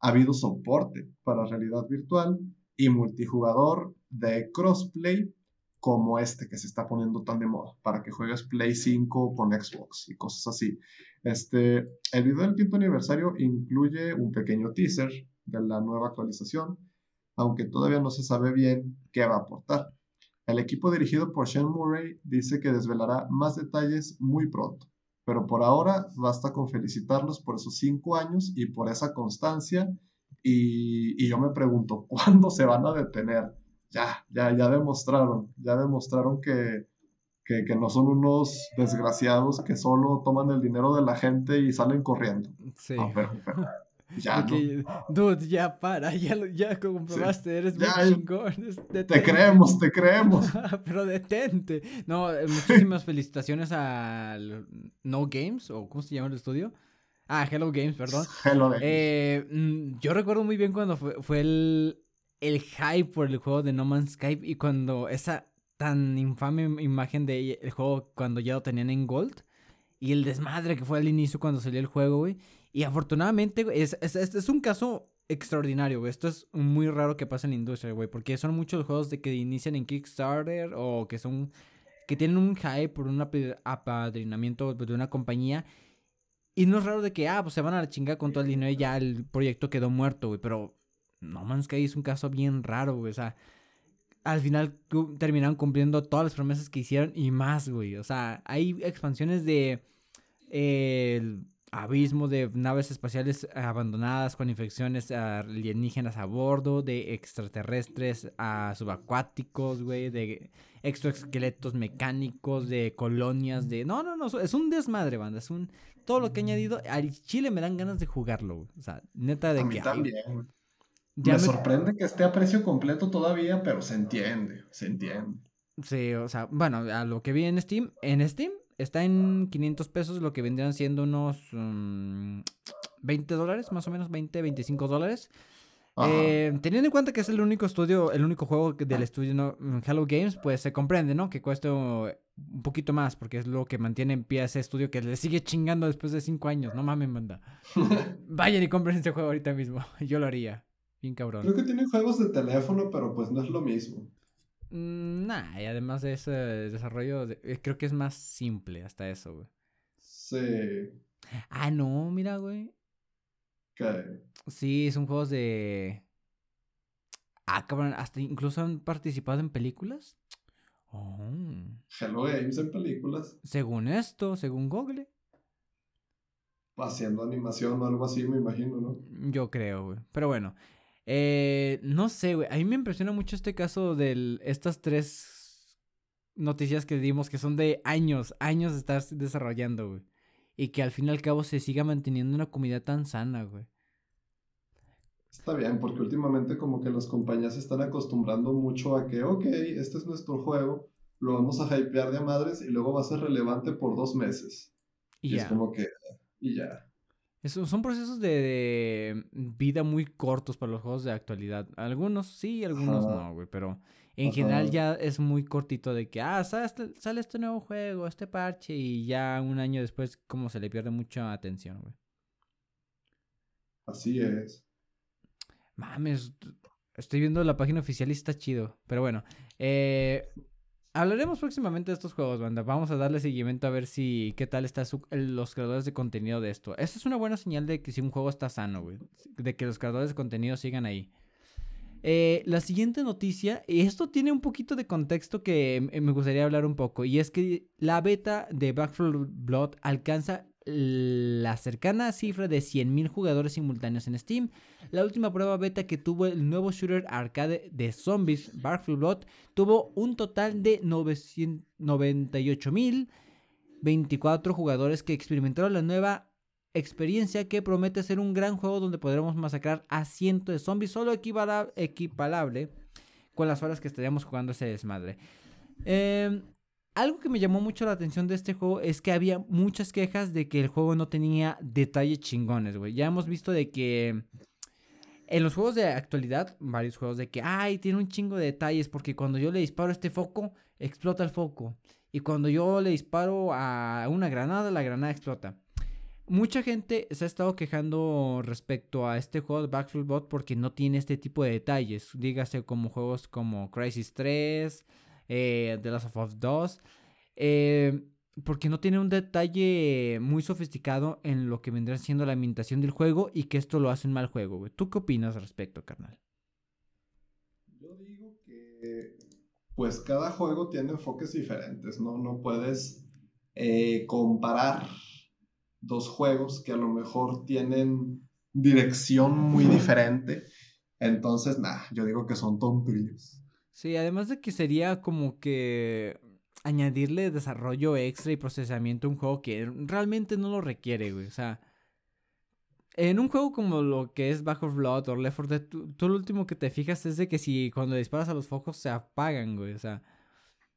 Ha habido soporte para realidad virtual y multijugador de crossplay como este que se está poniendo tan de moda, para que juegues Play 5 con Xbox y cosas así. Este, el video del quinto aniversario incluye un pequeño teaser de la nueva actualización, aunque todavía no se sabe bien qué va a aportar. El equipo dirigido por Sean Murray dice que desvelará más detalles muy pronto, pero por ahora basta con felicitarlos por esos cinco años y por esa constancia. Y, y yo me pregunto, ¿cuándo se van a detener? ya, ya, ya demostraron, ya demostraron que, que, no son unos desgraciados que solo toman el dinero de la gente y salen corriendo. Sí. Ya, Dude, ya para, ya, ya comprobaste, eres muy chingón. Te creemos, te creemos. Pero detente. No, eh, muchísimas felicitaciones a No Games, o ¿cómo se llama el estudio? Ah, Hello Games, perdón. Hello Games. Eh, mm, yo recuerdo muy bien cuando fue, fue el, el hype por el juego de No Man's Sky y cuando esa tan infame imagen de el juego cuando ya lo tenían en Gold y el desmadre que fue al inicio cuando salió el juego, güey. Y afortunadamente, es, es, es, un caso extraordinario, güey. Esto es muy raro que pase en la industria, güey, porque son muchos juegos de que inician en Kickstarter o que son que tienen un hype por un apadrinamiento de una compañía. Y no es raro de que, ah, pues se van a la chingada con todo el dinero y ya el proyecto quedó muerto, güey. Pero no Man's Sky es un caso bien raro, güey. O sea, al final terminaron cumpliendo todas las promesas que hicieron y más, güey. O sea, hay expansiones de eh, abismo de naves espaciales abandonadas con infecciones alienígenas a bordo, de extraterrestres a subacuáticos, güey, de exoesqueletos mecánicos, de colonias, de... No, no, no, es un desmadre, banda, es un... Todo lo que he añadido, al Chile me dan ganas de jugarlo, güey. O sea, neta de que... También, me, sorprende que esté a precio completo todavía, pero se entiende, se entiende. Sí, o sea, bueno, a lo que vi en Steam, en Steam está en 500 pesos, lo que vendrían siendo unos 20 mm, dólares, más o menos 20, 25 dólares. Eh, teniendo en cuenta que es el único estudio, el único juego del estudio ¿no? Hello Games, pues se comprende, ¿no? Que cueste un poquito más, porque es lo que mantiene en pie a ese estudio que le sigue chingando después de 5 años. No mames, manda. Vayan y compren ese juego ahorita mismo. Yo lo haría. Bien cabrón. Creo que tienen juegos de teléfono, pero pues no es lo mismo. Mm, nah, y además de ese desarrollo, eh, creo que es más simple hasta eso, güey. Sí. Ah, no, mira, güey. ¿Qué? Sí, son juegos de... Ah, cabrón, hasta incluso han participado en películas. Oh. Hello Games en películas. Según esto, según Google. Haciendo animación o algo así, me imagino, ¿no? Yo creo, güey. Pero bueno, eh, no sé, güey. A mí me impresiona mucho este caso de estas tres noticias que dimos que son de años, años de estar desarrollando, güey. Y que al fin y al cabo se siga manteniendo una comunidad tan sana, güey. Está bien, porque últimamente como que las compañías se están acostumbrando mucho a que, ok, este es nuestro juego, lo vamos a hypear de madres y luego va a ser relevante por dos meses. Y, es como que, y ya son procesos de, vida muy cortos para los juegos de actualidad. Algunos sí, algunos no, güey. Pero en general ya es muy cortito de que, ah, sale este, sale este nuevo juego, este parche. Y ya un año después, como se le pierde mucha atención, güey. Así es. Mames, estoy viendo la página oficial y está chido. Pero bueno, eh, Hablaremos próximamente de estos juegos, banda. Vamos a darle seguimiento a ver si qué tal están los creadores de contenido de esto. Esta es una buena señal de que si un juego está sano, güey. De que los creadores de contenido sigan ahí. Eh, la siguiente noticia, y esto tiene un poquito de contexto que me gustaría hablar un poco, y es que la beta de Back 4 Blood alcanza la cercana cifra de 100.000 jugadores simultáneos en Steam. La última prueba beta que tuvo el nuevo shooter arcade de zombies, Back 4 Blood, tuvo un total de 998.024 jugadores que experimentaron la nueva experiencia que promete ser un gran juego donde podremos masacrar a cientos de zombies, solo equiparable con las horas que estaríamos jugando ese desmadre. Em, algo que me llamó mucho la atención de este juego es que había muchas quejas de que el juego no tenía detalles chingones, güey. Ya hemos visto de que en los juegos de actualidad, varios juegos de que, ay, tiene un chingo de detalles porque cuando yo le disparo a este foco, explota el foco. Y cuando yo le disparo a una granada, la granada explota. Mucha gente se ha estado quejando respecto a este juego de Backfield Bot porque no tiene este tipo de detalles. Dígase como juegos como Crisis 3, eh, The Last of Us 2. Eh, porque no tiene un detalle muy sofisticado en lo que vendrá siendo la ambientación del juego y que esto lo hace un mal juego. ¿Tú qué opinas al respecto, carnal? Yo digo que pues cada juego tiene enfoques diferentes, ¿no? No puedes eh, comparar dos juegos que a lo mejor tienen dirección muy diferente. Entonces, nada, yo digo que son tonterías. Sí, además de que sería como que añadirle desarrollo extra y procesamiento a un juego que realmente no lo requiere, güey. O sea, en un juego como lo que es Back of Blood o Left 4 Dead, tú, lo último que te fijas es de que si cuando disparas a los focos se apagan, güey. O sea,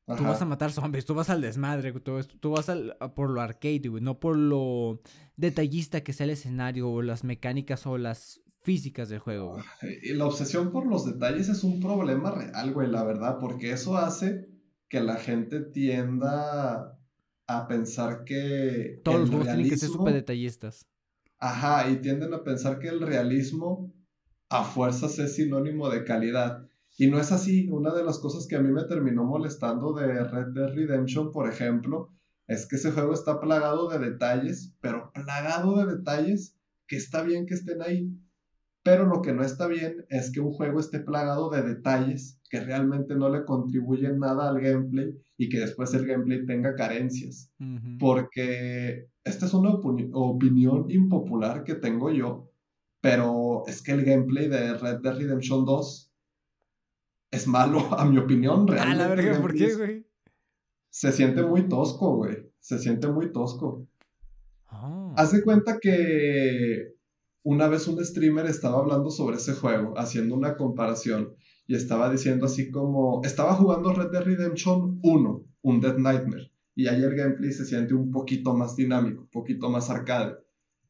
Tú vas a matar zombies, tú vas al desmadre, tú, vas al, por lo arcade, güey, no por lo detallista que sea el escenario o las mecánicas o las físicas del juego. Y la obsesión por los detalles es un problema real, güey, la verdad, porque eso hace que la gente tienda a pensar que... Todos los juegos tienen que ser súper detallistas. Ajá, y tienden a pensar que el realismo a fuerzas es sinónimo de calidad. Y no es así. Una de las cosas que a mí me terminó molestando de Red Dead Redemption, por ejemplo, es que ese juego está plagado de detalles, pero plagado de detalles que está bien que estén ahí. Pero lo que no está bien es que un juego esté plagado de detalles que realmente no le contribuyen nada al gameplay y que después el gameplay tenga carencias. Porque esta es una opinión impopular que tengo yo, pero es que el gameplay de Red Dead Redemption 2 es malo, a mi opinión. Realmente, la verga, ¿por qué, güey? Se siente muy tosco, güey. Se siente muy tosco. Oh. Haz de cuenta que una vez un streamer estaba hablando sobre ese juego, haciendo una comparación, y estaba diciendo así como, estaba jugando Red Dead Redemption 1, un Dead Nightmare, y ahí el gameplay se siente un poquito más dinámico, un poquito más arcade.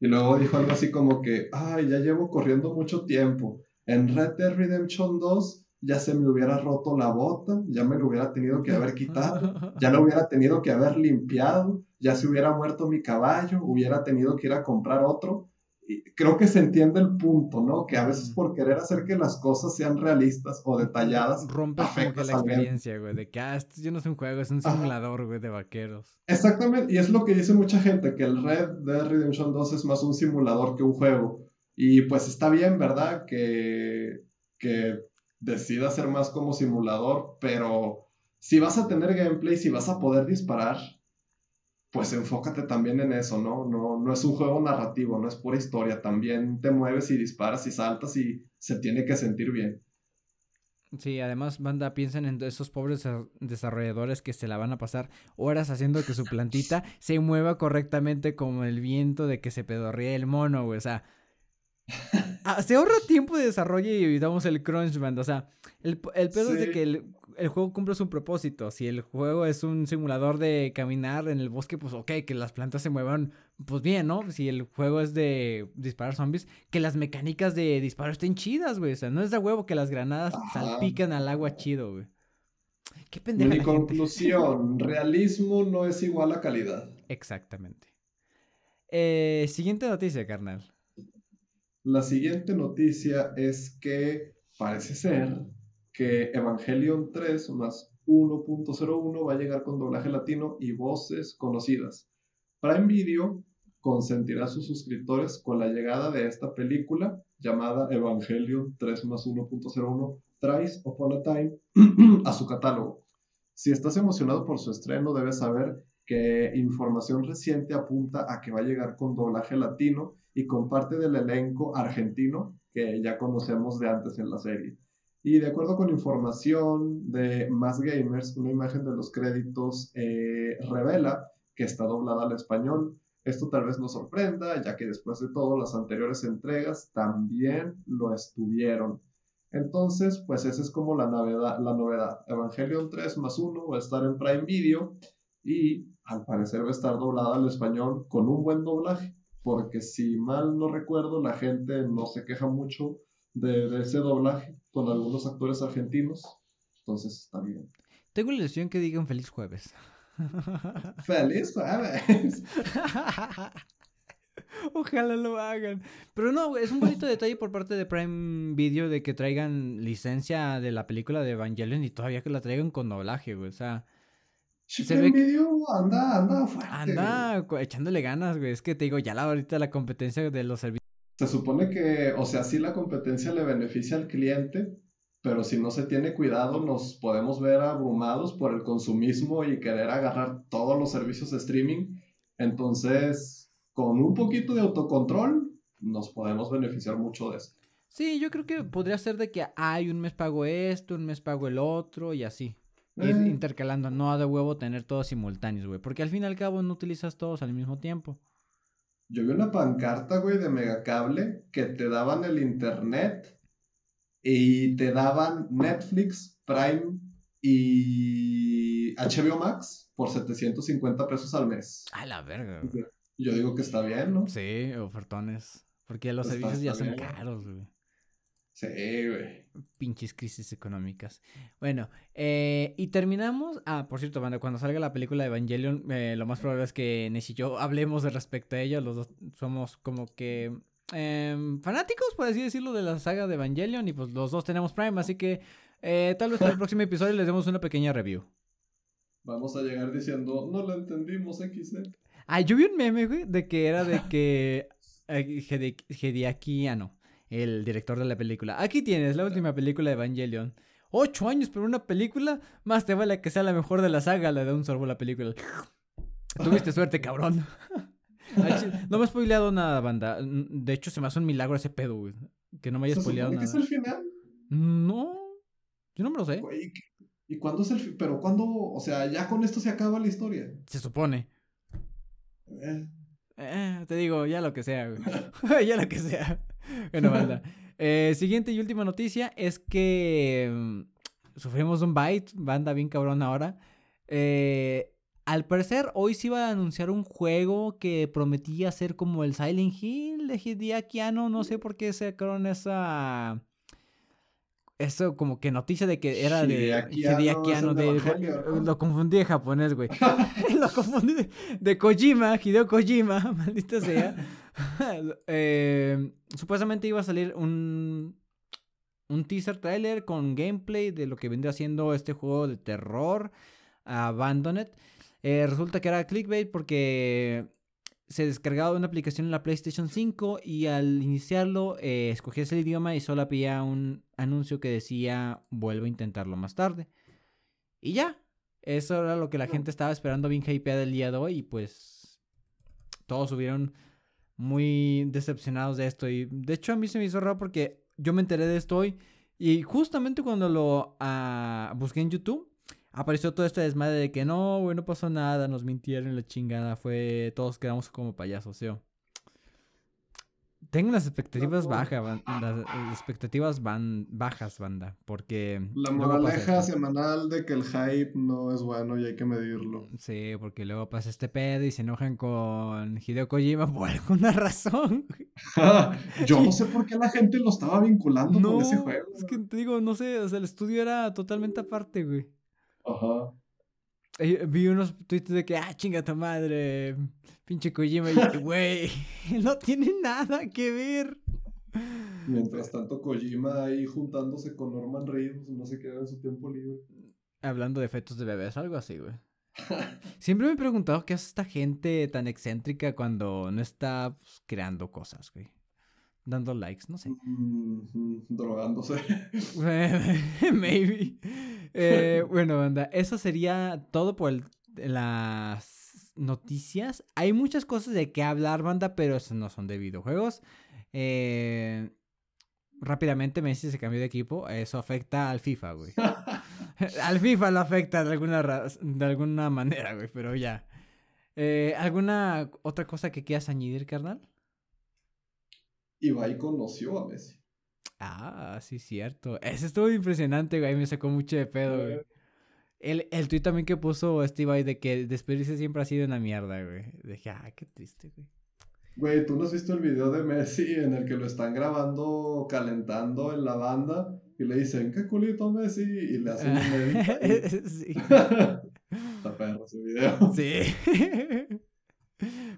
Y luego dijo algo así como que, ay, ya llevo corriendo mucho tiempo. En Red Dead Redemption 2 ya se me hubiera roto la bota, ya me lo hubiera tenido que haber quitado, ya lo hubiera tenido que haber limpiado, ya se hubiera muerto mi caballo, hubiera tenido que ir a comprar otro. Creo que se entiende el punto, ¿no? Que a veces por querer hacer que las cosas sean realistas o detalladas, rompes como que la experiencia, güey, de que ah, esto ya no es un juego, es un simulador, güey, de vaqueros. Exactamente, y es lo que dice mucha gente, que el Red Dead Redemption 2 es más un simulador que un juego. Y pues está bien, ¿verdad? Que, que decida ser más como simulador, pero si vas a tener gameplay, si vas a poder disparar, pues enfócate también en eso, ¿no? No, no es un juego narrativo, no es pura historia, también te mueves y disparas y saltas y se tiene que sentir bien. Sí, además, banda, piensen en esos pobres desarrolladores que se la van a pasar horas haciendo que su plantita se mueva correctamente como el viento de que se pedorría el mono, güey. O sea, Ah, se ahorra tiempo de desarrollo y evitamos el crunch band. O sea, el, el pedo es de que el, juego cumple su propósito. Si el juego es un simulador de caminar en el bosque, pues ok, que las plantas se muevan, pues bien, ¿no? Si el juego es de disparar zombies, que las mecánicas de disparo estén chidas, güey. O sea, no es de huevo que las granadas salpican al agua chido, güey. Qué pendeja. Mi conclusión, realismo no es igual a calidad. Exactamente. Eh, siguiente noticia, carnal. La siguiente noticia es que parece ser que Evangelion 3 más 1.01 va a llegar con doblaje latino y voces conocidas. Prime Video consentirá a sus suscriptores con la llegada de esta película llamada Evangelion 3 más 1.01 Thrice Upon a Time a su catálogo. Si estás emocionado por su estreno, debes saber que información reciente apunta a que va a llegar con doblaje latino y con parte del elenco argentino que ya conocemos de antes en la serie. Y de acuerdo con información de Más Gamers, una imagen de los créditos eh, revela que está doblada al español. Esto tal vez nos sorprenda, ya que después de todo las anteriores entregas también lo estuvieron. Entonces, pues esa es como la novedad. La novedad. Evangelion 3 más 1 va a estar en Prime Video y al parecer va a estar doblada al español con un buen doblaje. Porque si mal no recuerdo, la gente no se queja mucho de, ese doblaje con algunos actores argentinos. Entonces está bien. Tengo la ilusión que digan feliz jueves. feliz jueves. Ojalá lo hagan. Pero no, es un bonito detalle por parte de Prime Video de que traigan licencia de la película de Evangelion y todavía que la traigan con doblaje, güey. O sea. Prime Video anda, anda fuerte. Anda echándole ganas, güey. Es que te digo, ya la ahorita la competencia de los servicios. Se supone que, o sea, sí la competencia le beneficia al cliente, pero si no se tiene cuidado nos podemos ver abrumados por el consumismo y querer agarrar todos los servicios de streaming. Entonces, con un poquito de autocontrol, nos podemos beneficiar mucho de esto. Sí, yo creo que podría ser de que hay un mes pago esto, un mes pago el otro y así. Ir eh. intercalando, no de huevo tener todos simultáneos, güey. Porque al fin y al cabo no utilizas todos al mismo tiempo. Yo vi una pancarta, güey, de Megacable que te daban el internet y te daban Netflix, Prime y HBO Max por 750 pesos al mes. A la verga. Yo digo que está bien, ¿no? Sí, ofertones. Porque los servicios ya son caros, güey. Sí, güey. Pinches crisis económicas. Bueno, eh, y terminamos. Ah, por cierto, cuando salga la película de Evangelion, eh, lo más probable es que Nes y yo hablemos de respecto a ella. Los dos somos como que em, fanáticos, por así decirlo, de la saga de Evangelion. Y pues los dos tenemos Prime, así que eh, tal vez para el próximo episodio les demos una pequeña review. Vamos a llegar diciendo, no lo entendimos, XD. Ah, yo vi un meme, güey, de que era de que Hideaki Anno, el director de la película. Aquí tienes la última película de Evangelion. Ocho años por una película, más te vale que sea la mejor de la saga, la de un sorbo la película. Tuviste suerte, cabrón. no me he spoileado nada, banda. De hecho, se me hace un milagro ese pedo, güey. Que no me haya spoileado nada. es el final? No. Yo no me lo sé. ¿Y cuándo es el final? Pero cuándo, o sea, ya con esto se acaba la historia. Se supone. Eh. eh. te digo, ya lo que sea, güey. ya lo que sea. Bueno, banda. Eh, siguiente y última noticia es que mm, sufrimos un bite, banda bien cabrón ahora. Eh, al parecer, hoy se iba a anunciar un juego que prometía ser como el Silent Hill de Hideaki no sé por qué sacaron esa eso como que noticia de que era de Hideakiano, de, lo confundí de japonés, güey. lo confundí de, Kojima, Hideo Kojima, maldita sea. Eh, supuestamente iba a salir un un teaser trailer con gameplay de lo que vendría siendo este juego de terror, Abandoned. Eh, resulta que era clickbait porque se descargaba una aplicación en la PlayStation 5 y al iniciarlo eh, escogías el idioma y solo había un anuncio que decía vuelvo a intentarlo más tarde. Y ya, eso era lo que la gente estaba esperando bien hypeada el día de hoy y pues todos subieron muy decepcionados de esto y de hecho a mí se me hizo raro porque yo me enteré de esto hoy y justamente cuando lo uh, busqué en YouTube apareció todo este desmadre de que no, güey, no pasó nada, nos mintieron la chingada, fue, todos quedamos como payasos, ¿sí? Tengo las expectativas bajas, las expectativas van bajas, banda, porque... La moraleja semanal de que el hype no es bueno y hay que medirlo. Sí, porque luego pasa este pedo y se enojan con Hideo Kojima por alguna razón. Yo no sé por qué la gente lo estaba vinculando con ese juego. Es que te digo, no sé, o sea, el estudio era totalmente aparte, güey. Ajá. Vi unos tweets de que, ah, chinga tu madre, pinche Kojima, y güey, no tiene nada que ver. Mientras tanto, Kojima ahí juntándose con Norman Reedus, no se queda en su tiempo libre. Hablando de efectos de bebés, algo así, güey. Siempre me he preguntado qué hace esta gente tan excéntrica cuando no está pues, creando cosas, güey. Dando likes, no sé. Mm, drogándose. Maybe. Eh, bueno, banda, eso sería todo por las noticias. Hay muchas cosas de qué hablar, banda, pero esas no son de videojuegos. Eh, rápidamente Messi se cambió de equipo. Eso afecta al FIFA, güey. al FIFA lo afecta de alguna, de alguna manera, güey, pero ya. Eh, ¿Alguna otra cosa que quieras añadir, carnal? Ibai conoció a Messi. Ah, sí, cierto. Ese estuvo impresionante, güey. Me sacó mucho de pedo, güey. El, el tweet también que puso Steve de que despedirse siempre ha sido una mierda, güey. Dije, ah, qué triste, güey. Güey, ¿tú no has visto el video de Messi en el que lo están grabando calentando en la banda y le dicen, qué culito Messi? Y le hacen un sí. Está perro ese video. Sí.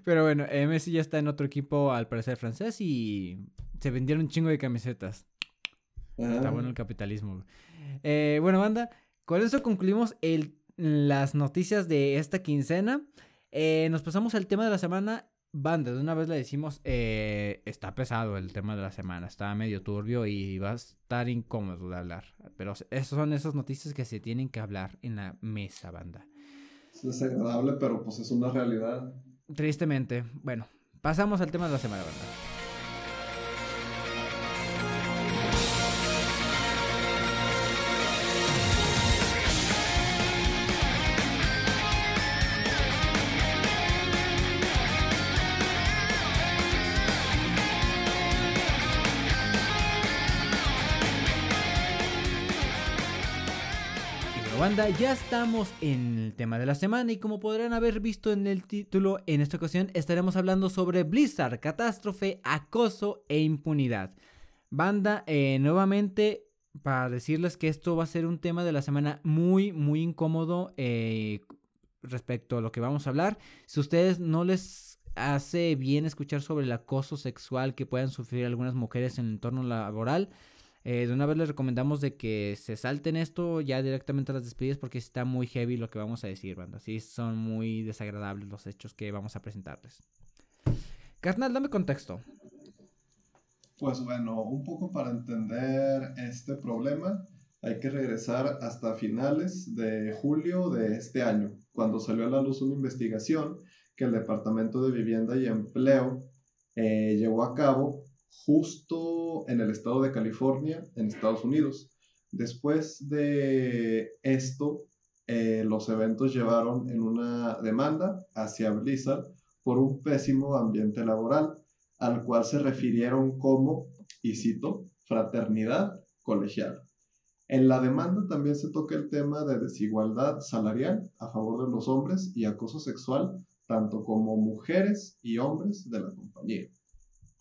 Pero bueno, eh, Messi ya está en otro equipo, al parecer francés, y se vendieron un chingo de camisetas. Está bueno el capitalismo. Eh, bueno, banda, con eso concluimos el, las noticias de esta quincena. Eh, nos pasamos al tema de la semana. Banda, de una vez le decimos, está pesado el tema de la semana, está medio turbio y va a estar incómodo de hablar. Pero esas son esas noticias que se tienen que hablar en la mesa, banda. Es desagradable, pero pues es una realidad. Tristemente. Bueno, pasamos al tema de la semana, ¿verdad? Ya estamos en el tema de la semana y como podrán haber visto en el título, en esta ocasión estaremos hablando sobre Blizzard, catástrofe, acoso e impunidad. Banda, eh, nuevamente para decirles que esto va a ser un tema de la semana muy, muy incómodo eh, respecto a lo que vamos a hablar. Si ustedes no les hace bien escuchar sobre el acoso sexual que puedan sufrir algunas mujeres en el entorno laboral, eh, de una vez les recomendamos de que se salten esto ya directamente a las despedidas porque está muy heavy lo que vamos a decir, banda. Sí, son muy desagradables los hechos que vamos a presentarles. Carnal, dame contexto. Pues bueno, un poco para entender este problema, hay que regresar hasta finales de julio de este año, cuando salió a la luz una investigación que el Departamento de Vivienda y Empleo eh, llevó a cabo justo en el estado de California, en Estados Unidos. Después de esto, eh, los eventos llevaron en una demanda hacia Blizzard por un pésimo ambiente laboral, al cual se refirieron como, y cito, fraternidad colegial. En la demanda también se toca el tema de desigualdad salarial a favor de los hombres y acoso sexual, tanto como mujeres y hombres de la compañía.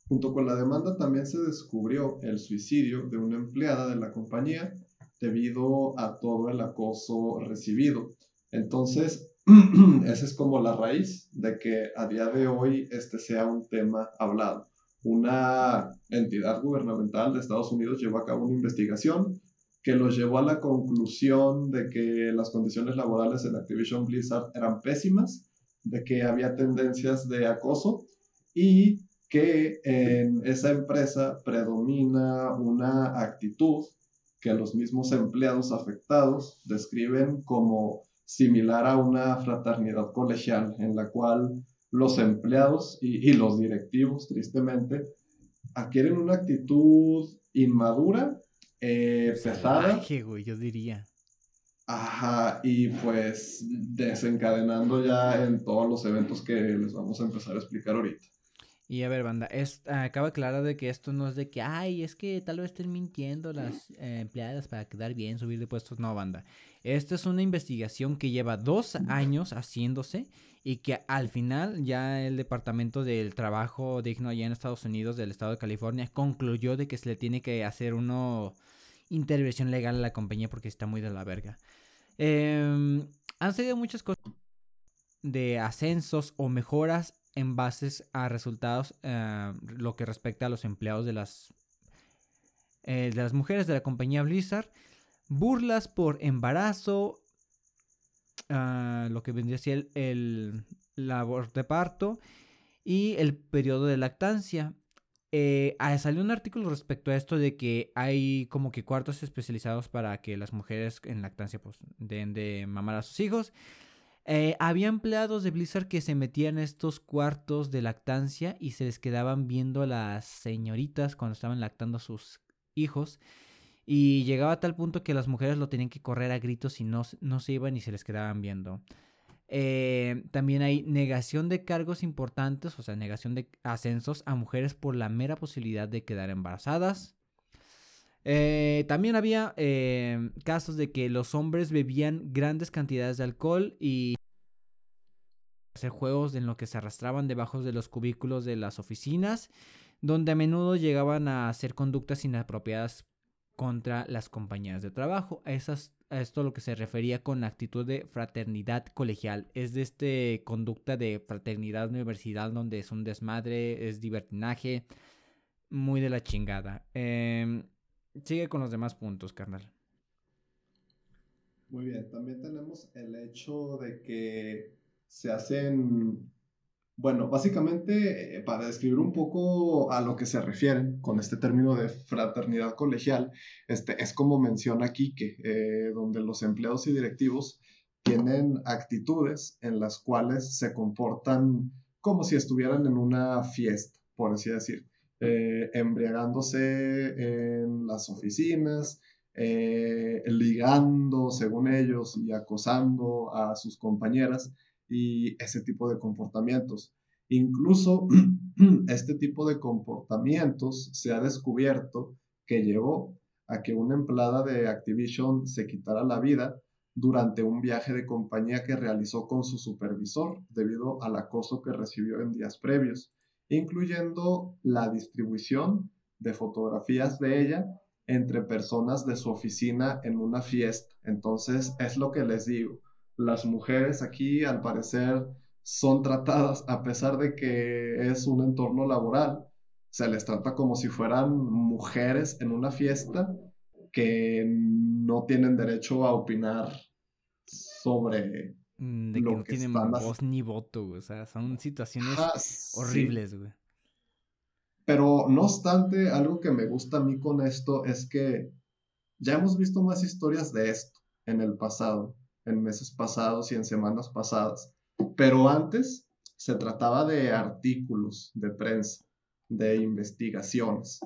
Junto con la demanda también se descubrió el suicidio de una empleada de la compañía debido a todo el acoso recibido. Entonces, esa es como la raíz de que a día de hoy este sea un tema hablado. Una entidad gubernamental de Estados Unidos llevó a cabo una investigación que los llevó a la conclusión de que las condiciones laborales en Activision Blizzard eran pésimas, de que había tendencias de acoso y que en esa empresa predomina una actitud que los mismos empleados afectados describen como similar a una fraternidad colegial, en la cual los empleados y, los directivos, tristemente, adquieren una actitud inmadura, eh, pesada. güey, yo diría. Ajá, y pues desencadenando ya en todos los eventos que les vamos a empezar a explicar ahorita. Y a ver, banda, es, acaba claro de que esto no es de que, ay, es que tal vez estén mintiendo las eh, empleadas para quedar bien, subir de puestos. No, banda. Esta es una investigación que lleva dos años haciéndose y que al final ya el Departamento del Trabajo Digno allá en Estados Unidos, del Estado de California, concluyó de que se le tiene que hacer una intervención legal a la compañía porque está muy de la verga. Eh, han seguido muchas cosas de ascensos o mejoras en bases a resultados eh, lo que respecta a los empleados de las, eh, de las mujeres de la compañía Blizzard. Burlas por embarazo. ah, lo que vendría a ser el, labor de parto y el periodo de lactancia. Eh, ah, salió un artículo respecto a esto de que hay como que cuartos especializados para que las mujeres en lactancia pues den de mamar a sus hijos. Eh, había empleados de Blizzard que se metían en estos cuartos de lactancia y se les quedaban viendo a las señoritas cuando estaban lactando a sus hijos. Y llegaba a tal punto que las mujeres lo tenían que correr a gritos y no, no se iban y se les quedaban viendo. Eh, también hay negación de cargos importantes, o sea, negación de ascensos a mujeres por la mera posibilidad de quedar embarazadas. Eh, también había eh, casos de que los hombres bebían grandes cantidades de alcohol y hacer juegos en lo que se arrastraban debajo de los cubículos de las oficinas, donde a menudo llegaban a hacer conductas inapropiadas contra las compañías de trabajo. A, esas, a esto lo que se refería con actitud de fraternidad colegial. Es de este conducta de fraternidad universidad donde es un desmadre, es divertinaje, muy de la chingada. Eh, Sigue con los demás puntos, carnal. Muy bien, también tenemos el hecho de que se hacen, bueno, básicamente eh, para describir un poco a lo que se refieren con este término de fraternidad colegial, este, es como menciona Quique, eh, donde los empleados y directivos tienen actitudes en las cuales se comportan como si estuvieran en una fiesta, por así decir. Eh, embriagándose en las oficinas, eh, ligando, según ellos, y acosando a sus compañeras y ese tipo de comportamientos. Incluso este tipo de comportamientos se ha descubierto que llevó a que una empleada de Activision se quitara la vida durante un viaje de compañía que realizó con su supervisor debido al acoso que recibió en días previos incluyendo la distribución de fotografías de ella entre personas de su oficina en una fiesta. Entonces, es lo que les digo. Las mujeres aquí, al parecer, son tratadas, a pesar de que es un entorno laboral, se les trata como si fueran mujeres en una fiesta que no tienen derecho a opinar sobre Mm, de que no tienen voz ni voto, O sea, son situaciones horribles, güey. Pero no obstante, algo que me gusta a mí con esto es que ya hemos visto más historias de esto en el pasado, en meses pasados y en semanas pasadas. Pero antes se trataba de artículos de prensa, de investigaciones,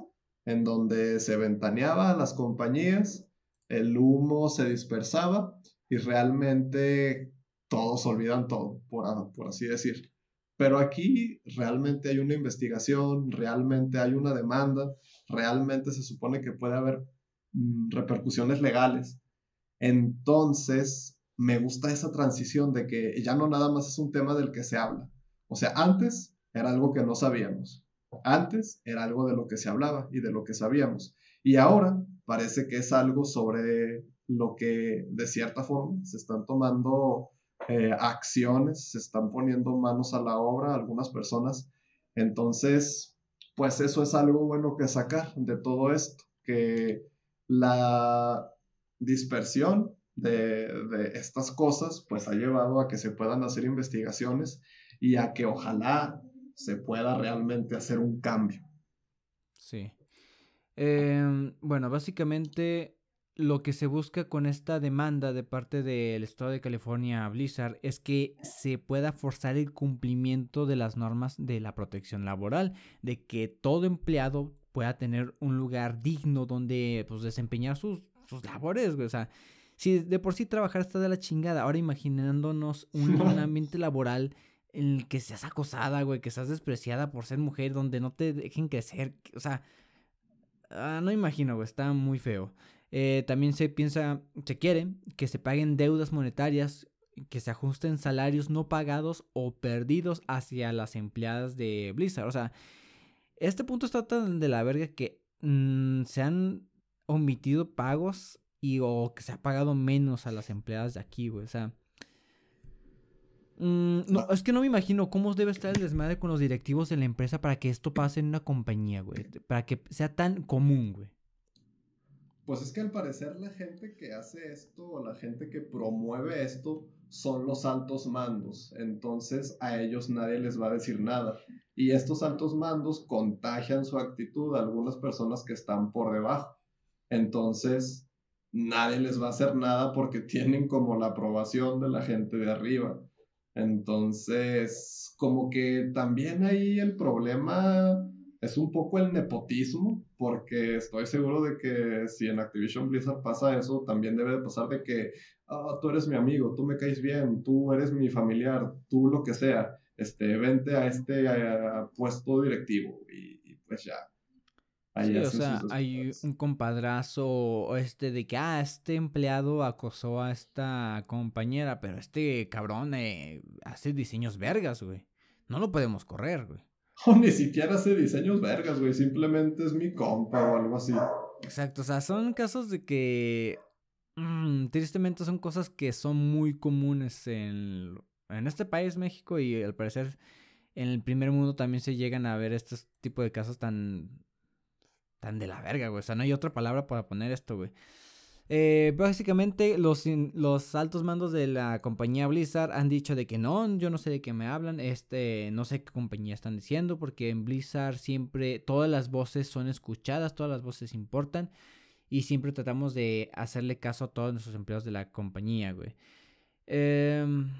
en donde se ventaneaba a las compañías, el humo se dispersaba y realmente todos olvidan todo, por, por así decir. Pero aquí realmente hay una investigación, realmente hay una demanda, realmente se supone que puede haber mm, repercusiones legales. Entonces, me gusta esa transición de que ya no nada más es un tema del que se habla. O sea, antes era algo que no sabíamos. Antes era algo de lo que se hablaba y de lo que sabíamos. Y ahora parece que es algo sobre lo que de cierta forma se están tomando eh, acciones, se están poniendo manos a la obra algunas personas. Entonces, pues eso es algo bueno que sacar de todo esto, que la dispersión de, de, estas cosas pues ha llevado a que se puedan hacer investigaciones y a que ojalá se pueda realmente hacer un cambio. Sí. Em, bueno, básicamente lo que se busca con esta demanda de parte del Estado de California a Blizzard es que se pueda forzar el cumplimiento de las normas de la protección laboral, de que todo empleado pueda tener un lugar digno donde pues, desempeñar sus, sus labores, O sea, si de por sí trabajar está de la chingada, ahora imaginándonos un, ambiente laboral en el que seas acosada, güey, que seas despreciada por ser mujer, donde no te dejen crecer, o sea, ah, no imagino, güey, está muy feo. Eh, también se piensa, se quiere que se paguen deudas monetarias, que se ajusten salarios no pagados o perdidos hacia las empleadas de Blizzard. O sea, este punto está tan de la verga que mm, se han omitido pagos y o que se ha pagado menos a las empleadas de aquí, güey. O sea, mm, no, es que no me imagino cómo debe estar el desmadre con los directivos de la empresa para que esto pase en una compañía, güey. Para que sea tan común, güey. Pues es que al parecer la gente que hace esto, o la gente que promueve esto, son los altos mandos. Entonces a ellos nadie les va a decir nada. Y estos altos mandos contagian su actitud a algunas personas que están por debajo. Entonces nadie les va a hacer nada porque tienen como la aprobación de la gente de arriba. Entonces, como que también ahí el problema es un poco el nepotismo, porque estoy seguro de que si en Activision Blizzard pasa eso, también debe de pasar de que ah, tú eres mi amigo, tú me caes bien, tú eres mi familiar, tú lo que sea, este, vente a este puesto directivo y, pues ya. Sí, o sea, hay un compadrazo este de que, ah, este empleado acosó a esta compañera, pero este cabrón eh, hace diseños vergas, güey. No lo podemos correr, güey. O ni siquiera hace diseños vergas, güey. Simplemente es mi compa o algo así. Exacto, o sea, son casos de que. Mm, tristemente son cosas que son muy comunes en, en este país, México, y al parecer en el primer mundo también se llegan a ver este tipo de casos tan. tan de la verga, güey. O sea, no hay otra palabra para poner esto, güey. Eh, básicamente los, los altos mandos de la compañía Blizzard han dicho de que no, yo no sé de qué me hablan, este, no sé qué compañía están diciendo, porque en Blizzard siempre todas las voces son escuchadas, todas las voces importan y siempre tratamos de hacerle caso a todos nuestros empleados de la compañía, güey. Em,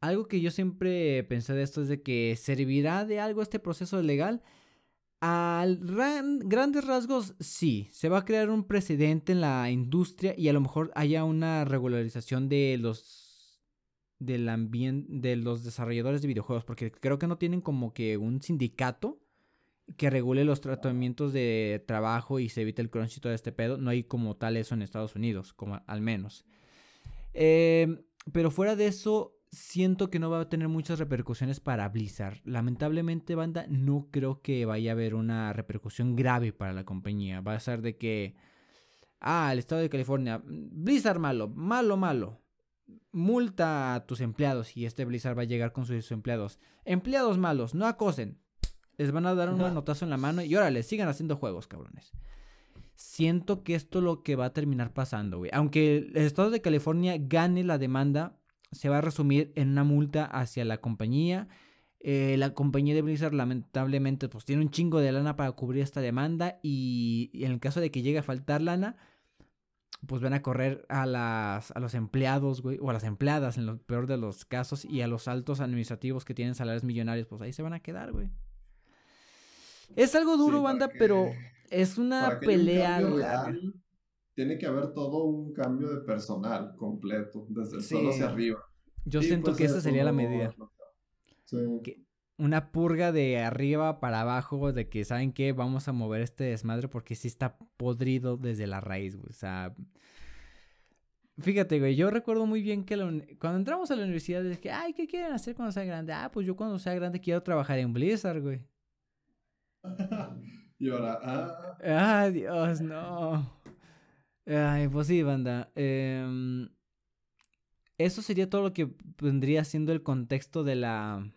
algo que yo siempre pensé de esto es de que servirá de algo este proceso legal. A grandes rasgos, sí, se va a crear un precedente en la industria y a lo mejor haya una regularización de los del de los desarrolladores de videojuegos, porque creo que no tienen como que un sindicato que regule los tratamientos de trabajo y se evite el crunch y todo este pedo. No hay como tal eso en Estados Unidos, como al menos. Eh, pero fuera de eso, siento que no va a tener muchas repercusiones para Blizzard. Lamentablemente, banda, no creo que vaya a haber una repercusión grave para la compañía. Va a ser de que, ah, el estado de California, Blizzard malo, malo, malo. Multa a tus empleados y este Blizzard va a llegar con sus empleados. Empleados malos, no acosen. Les van a dar un manotazo en la mano y órale, sigan haciendo juegos, cabrones. Siento que esto es lo que va a terminar pasando, güey. Aunque el estado de California gane la demanda, se va a resumir en una multa hacia la compañía. Eh, la compañía de Blizzard lamentablemente pues tiene un chingo de lana para cubrir esta demanda y, en el caso de que llegue a faltar lana, pues van a correr a, las, a los empleados, güey, o a las empleadas en lo peor de los casos y a los altos administrativos que tienen salarios millonarios, pues ahí se van a quedar, güey. Es algo duro, banda, pero es una pelea tiene que haber todo un cambio de personal completo, desde el suelo hacia arriba. Yo siento pues, que esa sería la medida. una purga de arriba para abajo, de que, ¿saben qué? Vamos a mover este desmadre porque sí está podrido desde la raíz, güey. O sea... Fíjate, güey, yo recuerdo muy bien que cuando entramos a la universidad, es que, ay, ¿qué quieren hacer cuando sea grande? Ah, pues yo cuando sea grande quiero trabajar en Blizzard, güey. y ahora, ah. Ay, Dios, no. Ay, pues sí, banda. Em, eso sería todo lo que vendría siendo el contexto de la.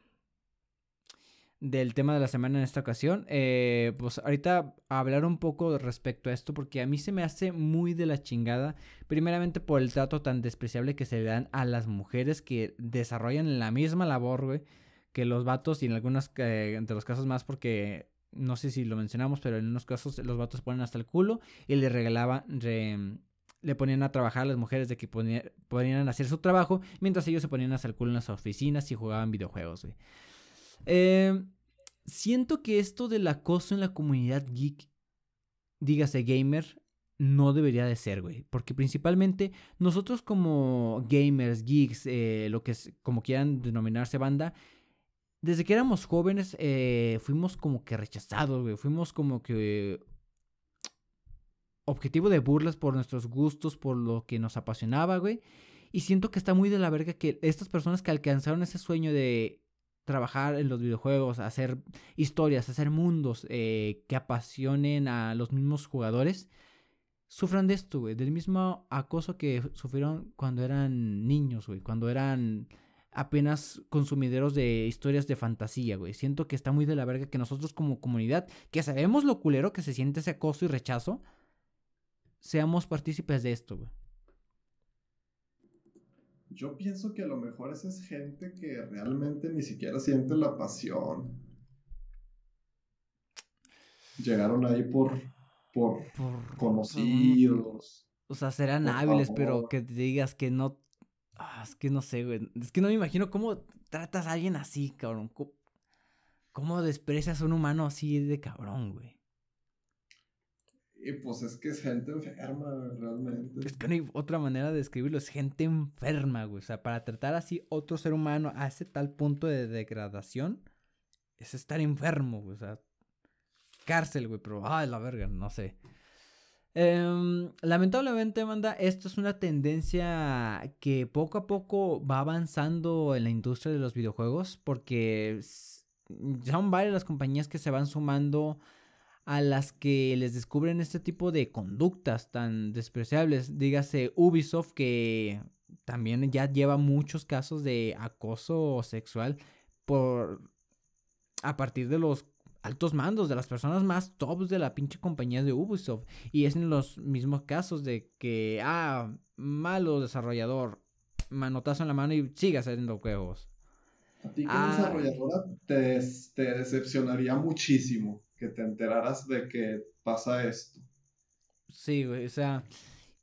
del tema de la semana en esta ocasión. Eh, pues ahorita hablar un poco respecto a esto, porque a mí se me hace muy de la chingada. Primeramente por el trato tan despreciable que se le dan a las mujeres que desarrollan la misma labor, güey, que los vatos, y en algunos eh, entre los casos más, porque no sé si lo mencionamos, pero en unos casos los vatos ponen hasta el culo y le regalaban, le ponían a trabajar a las mujeres de que podían hacer su trabajo, mientras ellos se ponían hasta el culo en las oficinas y jugaban videojuegos, em, siento que esto del acoso en la comunidad geek, dígase gamer, no debería de ser, güey. Porque principalmente nosotros como gamers, geeks, eh, lo que es, como quieran denominarse banda, desde que éramos jóvenes eh, fuimos como que rechazados, güey. Fuimos como que objetivo de burlas por nuestros gustos, por lo que nos apasionaba, güey. Y siento que está muy de la verga que estas personas que alcanzaron ese sueño de trabajar en los videojuegos, hacer historias, hacer mundos eh, que apasionen a los mismos jugadores, sufran de esto, güey. Del mismo acoso que sufrieron cuando eran niños, güey. Cuando eran apenas consumideros de historias de fantasía, güey. Siento que está muy de la verga que nosotros como comunidad, que sabemos lo culero que se siente ese acoso y rechazo, seamos partícipes de esto, güey. Yo pienso que a lo mejor esa es gente que realmente ni siquiera siente la pasión. Llegaron ahí por, por, conocidos. O sea, serán hábiles, pero que te digas que no. Ah, es que no sé, güey. Es que no me imagino cómo tratas a alguien así, cabrón. ¿Cómo, desprecias a un humano así de cabrón, güey? Y pues es que es gente enferma, realmente. Es que no hay otra manera de describirlo, es gente enferma, güey. O sea, para tratar así otro ser humano a ese tal punto de degradación, es estar enfermo, güey. O sea, cárcel, güey, pero, ay, la verga, no sé. Em, lamentablemente, Amanda, esto es una tendencia que poco a poco va avanzando en la industria de los videojuegos porque son varias las compañías que se van sumando a las que les descubren este tipo de conductas tan despreciables. Dígase Ubisoft que también ya lleva muchos casos de acoso sexual por a partir de los altos mandos, de las personas más tops de la pinche compañía de Ubisoft. Y es en los mismos casos de que, ah, malo desarrollador, manotazo en la mano y siga haciendo juegos. A ti como ah. desarrolladora te, te decepcionaría muchísimo que te enteraras de que pasa esto. Sí, güey, o sea,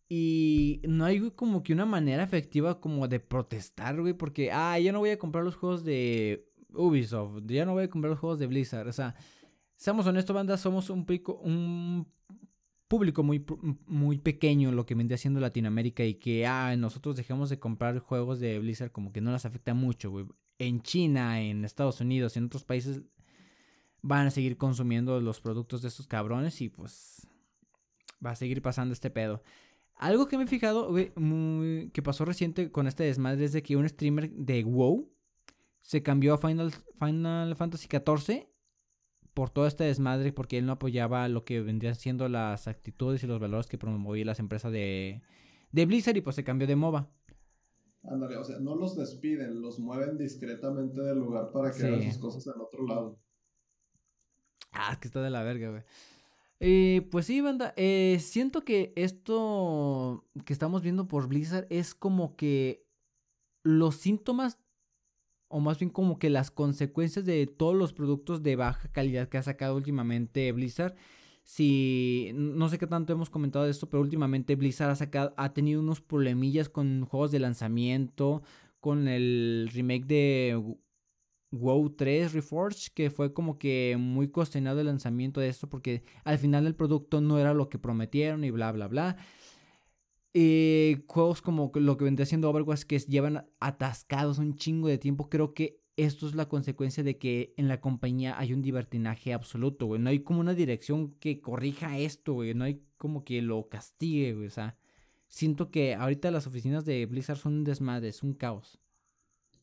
y no hay como que una manera efectiva como de protestar, güey, porque, ah, yo no voy a comprar los juegos de Ubisoft, ya no voy a comprar los juegos de Blizzard. O sea, seamos honestos, banda, somos un, pico, un público muy, muy pequeño lo que vendría siendo Latinoamérica y que, ah, nosotros dejamos de comprar juegos de Blizzard como que no las afecta mucho, güey. En China, en Estados Unidos, en otros países van a seguir consumiendo los productos de estos cabrones y pues va a seguir pasando este pedo. Algo que me he fijado, que pasó reciente con este desmadre es de que un streamer de WoW se cambió a Final, Final Fantasy XIV por todo este desmadre porque él no apoyaba lo que vendrían siendo las actitudes y los valores que promovía las empresas de, de Blizzard y pues se cambió de MOBA. Ándale, o sea, no los despiden, los mueven discretamente del lugar para que hagan sus cosas en otro lado. Ah, que está de la verga, güey. Eh, pues sí, banda. Eh, siento que esto que estamos viendo por Blizzard es como que los síntomas o más bien como que las consecuencias de todos los productos de baja calidad que ha sacado últimamente Blizzard. Si no sé qué tanto hemos comentado de esto, pero últimamente Blizzard ha sacado ha tenido unos problemillas con juegos de lanzamiento, con el remake de WoW 3 Reforged, que fue como que muy cuestionado el lanzamiento de esto porque al final el producto no era lo que prometieron y bla bla bla. Eh, juegos como lo que vendría siendo Overwatch que llevan atascados un chingo de tiempo, creo que esto es la consecuencia de que en la compañía hay un divertinaje absoluto, güey. No hay como una dirección que corrija esto, güey. No hay como que lo castigue, güey. O sea, siento que ahorita las oficinas de Blizzard son un desmadre, es un caos.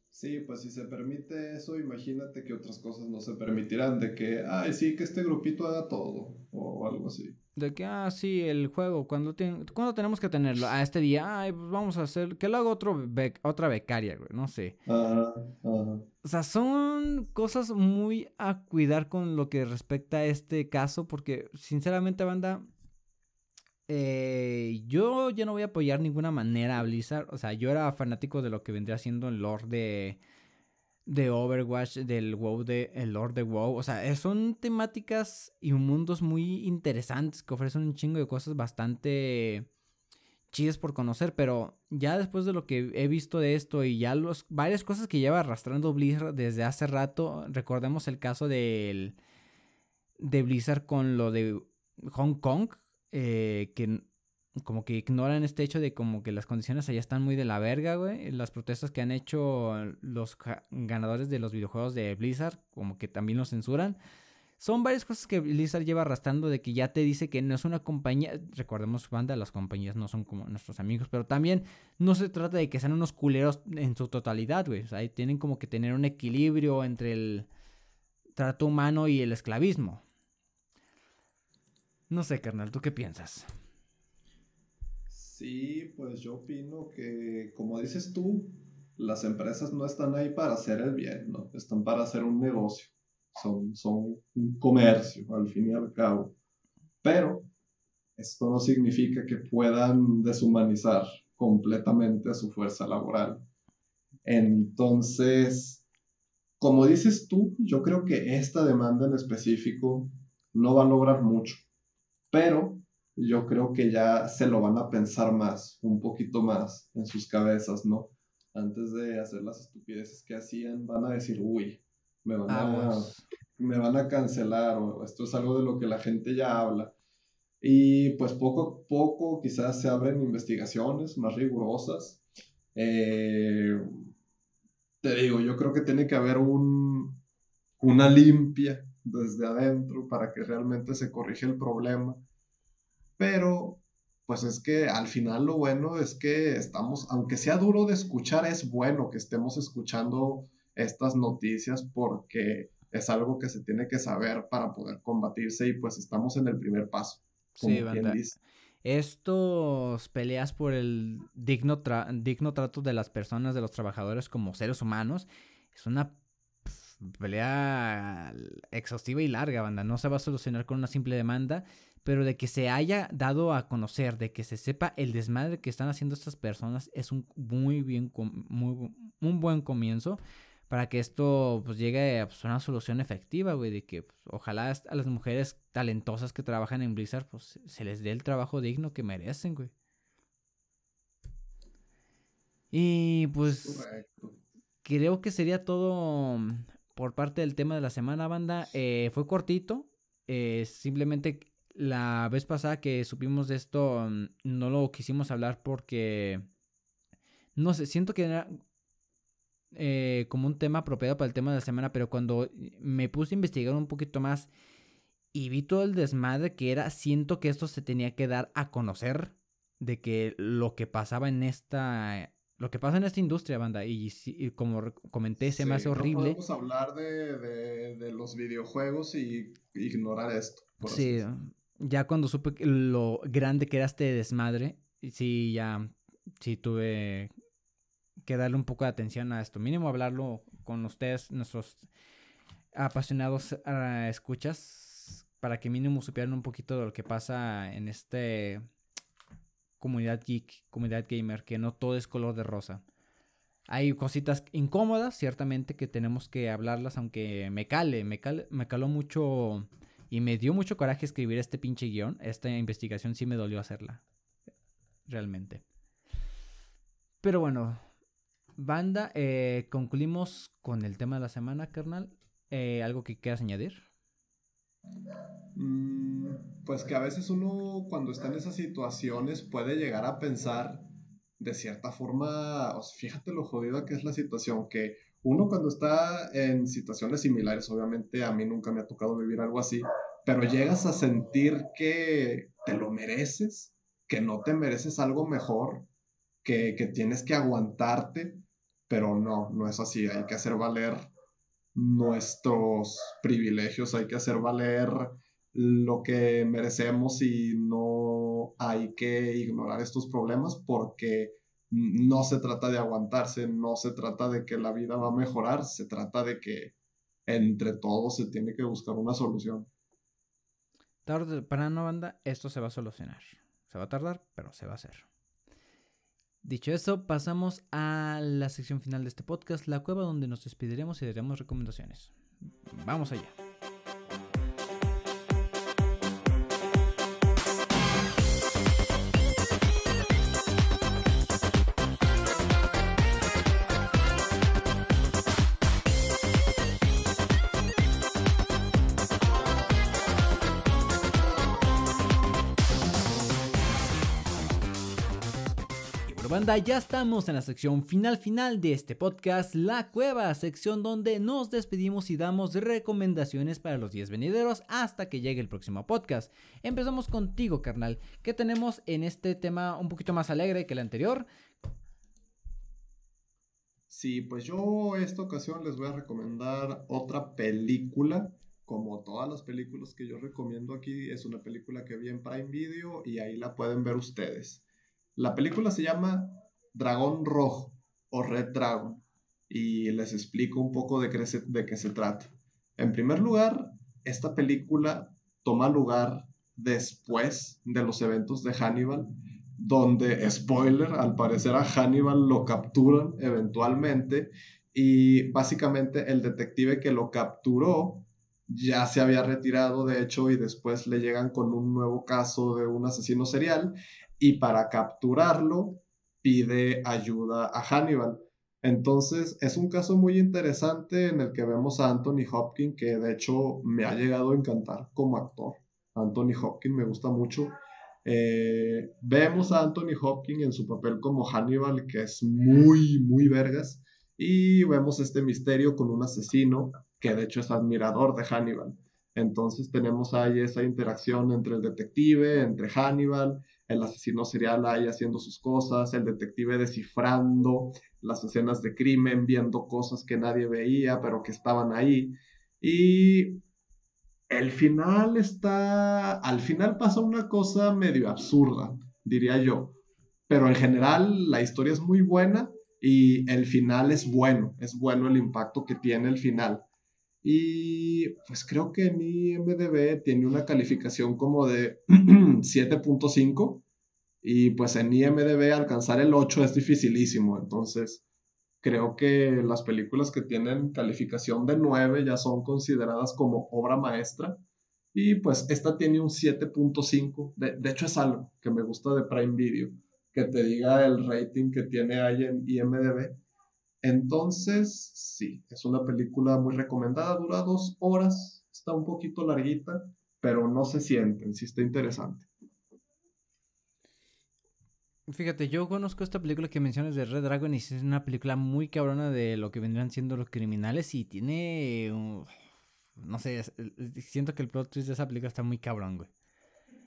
Sí, pues si se permite eso, imagínate que otras cosas no se permitirán, de que, ay, sí, que este grupito haga todo, o algo así. De que, ah, sí, el juego, cuando, cuando tenemos que tenerlo? A este día, ay, pues vamos a hacer, que lo haga otro otra becaria, güey, no sé. Ajá, ajá. O sea, son cosas muy a cuidar con lo que respecta a este caso, porque sinceramente, banda, eh, yo ya no voy a apoyar ninguna manera a Blizzard. O sea, yo era fanático de lo que vendría siendo el lore de, de Overwatch, del WoW, de, el lore de WoW. O sea, son temáticas y mundos muy interesantes que ofrecen un chingo de cosas bastante chidas por conocer. Pero ya después de lo que he visto de esto y ya los, varias cosas que lleva arrastrando Blizzard desde hace rato, recordemos el caso del, de Blizzard con lo de Hong Kong eh, que como que ignoran este hecho de como que las condiciones allá están muy de la verga, güey. Las protestas que han hecho los ganadores de los videojuegos de Blizzard, como que también los censuran. Son varias cosas que Blizzard lleva arrastrando de que ya te dice que no es una compañía, recordemos banda, las compañías no son como nuestros amigos, pero también no se trata de que sean unos culeros en su totalidad, güey. O sea, tienen como que tener un equilibrio entre el trato humano y el esclavismo. No sé, carnal, ¿tú qué piensas? Sí, pues yo opino que, como dices tú, las empresas no están ahí para hacer el bien, ¿no? Están para hacer un negocio. Son, son un comercio, al fin y al cabo. Pero esto no significa que puedan deshumanizar completamente a su fuerza laboral. Entonces, como dices tú, yo creo que esta demanda en específico no va a lograr mucho, pero yo creo que ya se lo van a pensar más, un poquito más en sus cabezas, ¿no? Antes de hacer las estupideces que hacían, van a decir, uy, me van, a, me van a cancelar o esto es algo de lo que la gente ya habla. Y pues poco a poco quizás se abren investigaciones más rigurosas. Eh, te digo, yo creo que tiene que haber un, una limpia desde adentro para que realmente se corrija el problema pero pues es que al final lo bueno es que estamos, aunque sea duro de escuchar, es bueno que estemos escuchando estas noticias porque es algo que se tiene que saber para poder combatirse y pues estamos en el primer paso. sí, banda. Estos peleas por el digno, digno trato de las personas, de los trabajadores como seres humanos, es una pelea exhaustiva y larga, banda. No se va a solucionar con una simple demanda pero de que se haya dado a conocer, de que se sepa el desmadre que están haciendo estas personas es un muy bien, muy, un buen comienzo para que esto pues llegue a pues, una solución efectiva, güey, de que pues, ojalá a las mujeres talentosas que trabajan en Blizzard pues se les dé el trabajo digno que merecen, güey. Y pues creo que sería todo por parte del tema de la semana, banda. Eh, fue cortito, eh, simplemente la vez pasada que supimos de esto, mm, no lo quisimos hablar porque, no sé, siento que era eh, como un tema apropiado para el tema de la semana, pero cuando me puse a investigar un poquito más y vi todo el desmadre que era, siento que esto se tenía que dar a conocer de que lo que pasaba en esta lo que pasa en esta industria, banda, y, como comenté, se me hace horrible. No podemos hablar de, de, los videojuegos y ignorar esto. sí, ya cuando supe lo grande que era este desmadre, sí, ya, sí tuve que darle un poco de atención a esto. Mínimo hablarlo con ustedes, nuestros apasionados ah, escuchas, para que mínimo supieran un poquito de lo que pasa en este comunidad geek, comunidad gamer, que no todo es color de rosa. Hay cositas incómodas, ciertamente, que tenemos que hablarlas, aunque me cale, me, cale, me caló mucho y me dio mucho coraje escribir este pinche guion. Esta investigación sí me dolió hacerla. Realmente. Pero bueno, banda, eh, concluimos con el tema de la semana, carnal. Eh, ¿Algo que quieras añadir? Mm, pues que a veces uno cuando está en esas situaciones puede llegar a pensar de cierta forma, fíjate lo jodida que es la situación, que uno cuando está en situaciones similares, obviamente a mí nunca me ha tocado vivir algo así, pero llegas a sentir que te lo mereces, que no te mereces algo mejor, que, tienes que aguantarte, pero no, no es así, hay que hacer valer nuestros privilegios, hay que hacer valer lo que merecemos y no hay que ignorar estos problemas porque no se trata de aguantarse, no se trata de que la vida va a mejorar, se trata de que entre todos se tiene que buscar una solución. Tarde para no banda, esto se va a solucionar. Se va a tardar, pero se va a hacer. Dicho eso, pasamos a la sección final de este podcast, la cueva donde nos despediremos y daremos recomendaciones. Vamos allá. Ya estamos en la sección final final de este podcast, La Cueva, sección donde nos despedimos y damos recomendaciones para los 10 venideros hasta que llegue el próximo podcast. Empezamos contigo, carnal. ¿Qué tenemos en este tema un poquito más alegre que el anterior? Sí, pues yo esta ocasión les voy a recomendar otra película. Como todas las películas que yo recomiendo aquí, es una película que vi en Prime Video y ahí la pueden ver ustedes. La película se llama Dragón Rojo o Red Dragon y les explico un poco de qué se, trata. En primer lugar, esta película toma lugar después de los eventos de Hannibal, donde, spoiler, al parecer a Hannibal lo capturan eventualmente y básicamente el detective que lo capturó ya se había retirado, de hecho, y después le llegan con un nuevo caso de un asesino serial y para capturarlo pide ayuda a Hannibal. Entonces es un caso muy interesante en el que vemos a Anthony Hopkins, que de hecho me ha llegado a encantar como actor. Anthony Hopkins me gusta mucho. Eh, vemos a Anthony Hopkins en su papel como Hannibal, que es muy, muy vergas. Y vemos este misterio con un asesino que de hecho es admirador de Hannibal. Entonces tenemos ahí esa interacción entre el detective, entre Hannibal, el asesino serial ahí haciendo sus cosas, el detective descifrando las escenas de crimen, viendo cosas que nadie veía, pero que estaban ahí. Y el final está, al final pasa una cosa medio absurda, diría yo. Pero en general la historia es muy buena y el final es bueno, es bueno el impacto que tiene el final. Y pues creo que en IMDB tiene una calificación como de 7.5 y pues en IMDB alcanzar el 8 es dificilísimo. Entonces creo que las películas que tienen calificación de 9 ya son consideradas como obra maestra. Y pues esta tiene un 7.5. De, de hecho es algo que me gusta de Prime Video, que te diga el rating que tiene ahí en IMDB entonces, sí, es una película muy recomendada, dura dos horas, está un poquito larguita, pero no se sienten, sí está interesante. Fíjate, yo conozco esta película que mencionas de Red Dragon y es una película muy cabrona de lo que vendrían siendo los criminales y tiene, no sé, siento que el plot twist de esa película está muy cabrón, güey.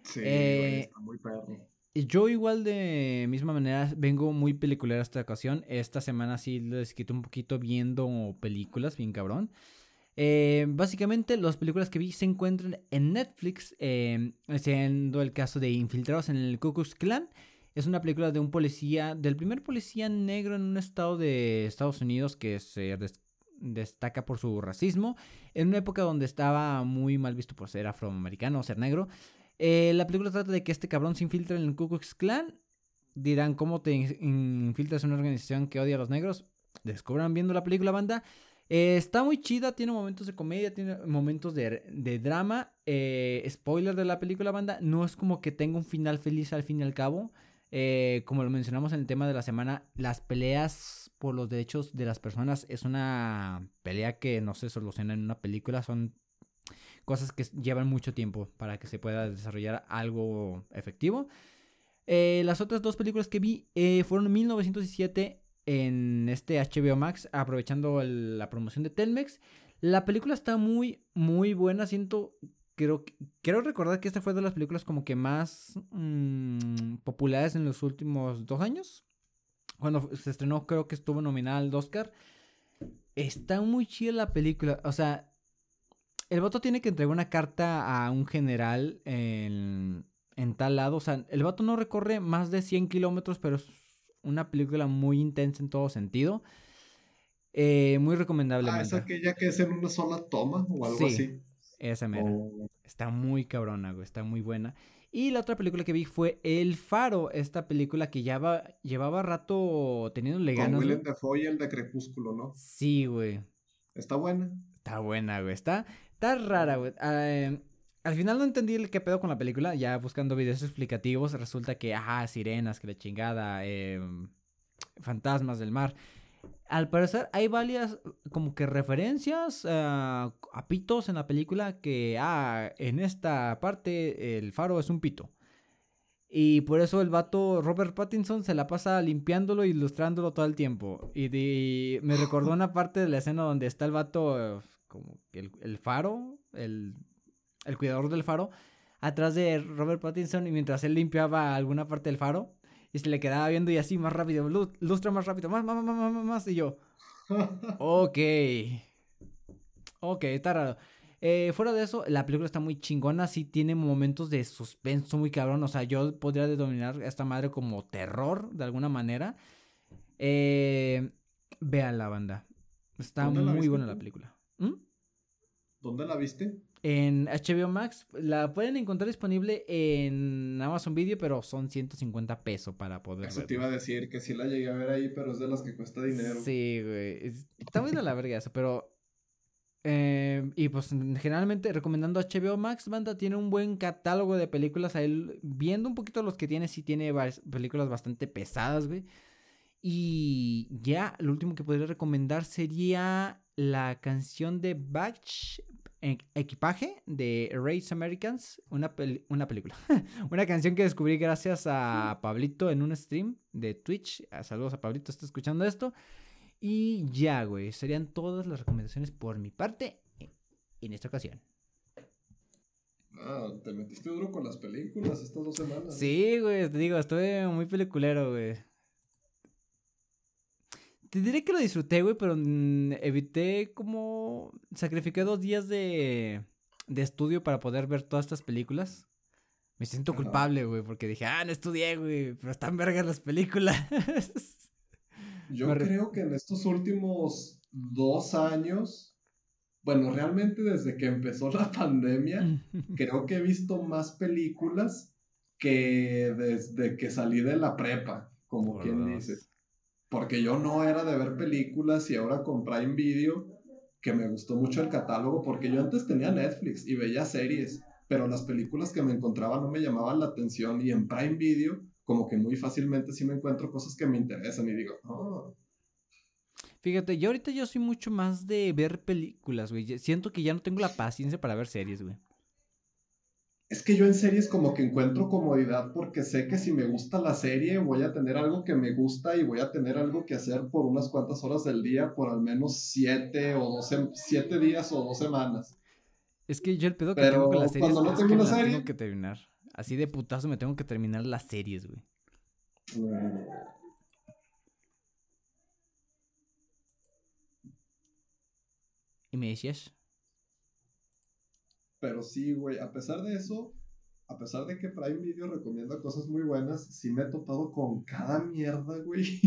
Sí, eh, está muy perro. Yo igual de misma manera vengo muy peliculera esta ocasión. Esta semana sí les quito un poquito viendo películas, bien cabrón. Eh, básicamente las películas que vi se encuentran en Netflix, eh, siendo el caso de Infiltrados en el Ku Klux. Es una película de un policía, del primer policía negro en un estado de Estados Unidos que se destaca por su racismo, en una época donde estaba muy mal visto por ser afroamericano o ser negro. Eh, la película trata de que este cabrón se infiltra en el Ku Klux Klan. Dirán, ¿cómo te infiltras en una organización que odia a los negros? Descubran viendo la película, banda. Eh, está muy chida, tiene momentos de comedia, tiene momentos de, drama. Eh, spoiler de la película, banda. No es como que tenga un final feliz al fin y al cabo. como lo mencionamos en el tema de la semana, las peleas por los derechos de las personas es una pelea que no se soluciona en una película. Son cosas que llevan mucho tiempo para que se pueda desarrollar algo efectivo. Eh, las otras dos películas que vi eh, fueron en 1917 en este HBO Max, aprovechando la promoción de Telmex. La película está muy, muy buena. Siento, creo, quiero recordar que esta fue de las películas como que más mm, populares en los últimos dos años. Cuando se estrenó, creo que estuvo nominada al Oscar. Está muy chida la película. O sea, el voto tiene que entregar una carta a un general en, tal lado. O sea, el voto no recorre más de 100 kilómetros, pero es una película muy intensa en todo sentido. Eh, muy recomendable. Ah, es aquella que es en una sola toma o algo así. Esa mera. Oh. Está muy cabrona, güey. Está muy buena. Y la otra película que vi fue El Faro, esta película que ya llevaba rato teniendo ganas. Con Willem Dafoe y el de Crepúsculo, ¿no? Sí, güey. Está buena. Está buena, güey. Está, Está rara, güey. Em, al final no entendí el qué pedo con la película. Ya buscando videos explicativos, resulta que, ajá, sirenas, que la chingada, em, fantasmas del mar. Al parecer hay varias como que referencias eh, a pitos en la película que, ah, en esta parte el faro es un pito. Y por eso el vato Robert Pattinson se la pasa limpiándolo e ilustrándolo todo el tiempo. Y, me recordó una parte de la escena donde está el vato como el, el faro, el, el, cuidador del faro, atrás de Robert Pattinson y mientras él limpiaba alguna parte del faro y se le quedaba viendo y así más rápido, lustra más rápido, más, más, más, más, más, y yo, ok, ok, está raro. Eh, fuera de eso, la película está muy chingona, sí tiene momentos de suspenso muy cabrón, o sea, yo podría denominar a esta madre como terror, de alguna manera. Eh, vean la banda, está muy buena la película. ¿Mm? ¿Dónde la viste? en HBO Max. La pueden encontrar disponible en Amazon Video, pero son 150 pesos para poder Eso te iba a decir, que sí la llegué a ver ahí, pero es de las que cuesta dinero. Sí, güey. Está muy de la verga eso, pero... Eh, y pues generalmente recomendando HBO Max, banda tiene un buen catálogo de películas. Ahí viendo un poquito los que tiene, sí tiene películas bastante pesadas, güey. Y ya, lo último que podría recomendar sería la canción de Batch Equipaje de Race Americans, una, una película, una canción que descubrí gracias a Pablito en un stream de Twitch. Ah, saludos a Pablito, está escuchando esto. Y ya, güey, serían todas las recomendaciones por mi parte en esta ocasión. Ah, te metiste duro con las películas estas dos semanas. Sí, güey, te digo, estoy muy peliculero, güey. Te diré que lo disfruté, güey, pero evité como... Sacrifiqué dos días de, de estudio para poder ver todas estas películas. Me siento culpable, güey, porque dije, ah, no estudié, güey, pero están vergas las películas. Yo creo que en estos últimos dos años, bueno, realmente desde que empezó la pandemia, creo que he visto más películas que desde que salí de la prepa, como quien dice. Porque yo no era de ver películas y ahora con Prime Video, que me gustó mucho el catálogo, porque yo antes tenía Netflix y veía series, pero las películas que me encontraba no me llamaban la atención y en Prime Video como que muy fácilmente sí me encuentro cosas que me interesan y digo, oh. Fíjate, yo ahorita yo soy mucho más de ver películas, güey. Siento que ya no tengo la paciencia para ver series, güey. Es que yo en series como que encuentro comodidad porque sé que si me gusta la serie voy a tener algo que me gusta y voy a tener algo que hacer por unas cuantas horas del día por al menos siete o doce, siete días o dos semanas. Es que yo el pedo que tengo con las series es que las tengo que terminar. Así de putazo me tengo que terminar las series, güey. ¿Y me decías? Pero sí, güey, a pesar de eso, a pesar de que Prime Video recomienda cosas muy buenas, sí me he topado con cada mierda, güey.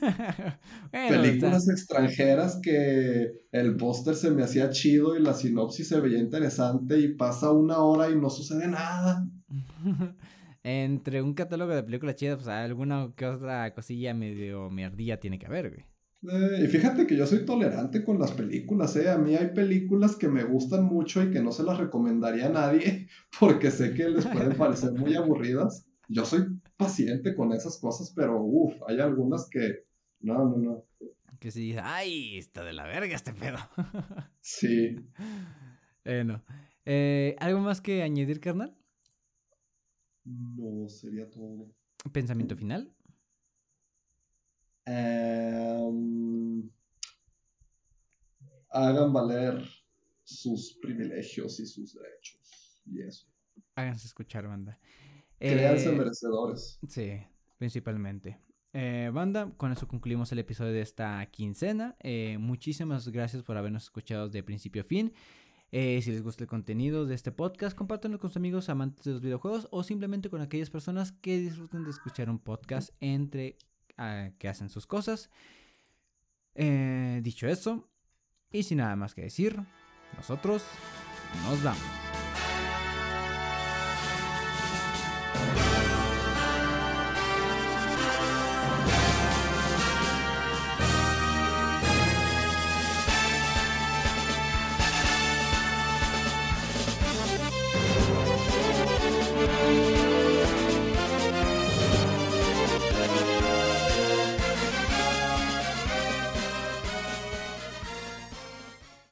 Películas extranjeras que el póster se me hacía chido y la sinopsis se veía interesante y pasa una hora y no sucede nada. Entre un catálogo de películas chidas, pues alguna que otra cosilla medio mierdilla tiene que haber, güey. Eh, y fíjate que yo soy tolerante con las películas, ¿eh? A mí hay películas que me gustan mucho y que no se las recomendaría a nadie porque sé que les pueden parecer muy aburridas. Yo soy paciente con esas cosas, pero uff, hay algunas que... No, no, no. Que si ay, está de la verga este pedo. sí. Bueno. Eh, ¿Algo más que añadir, carnal? No, sería todo. ¿Pensamiento final? Em, hagan valer sus privilegios y sus derechos. Y eso. Háganse escuchar, banda. Créanse eh, merecedores. Sí, principalmente. Eh, banda, con eso concluimos el episodio de esta quincena. Eh, muchísimas gracias por habernos escuchado de principio a fin. si les gusta el contenido de este podcast, compártanlo con sus amigos amantes de los videojuegos o simplemente con aquellas personas que disfruten de escuchar un podcast entre que hacen sus cosas. Eh, dicho eso, y sin nada más que decir, nosotros nos vamos.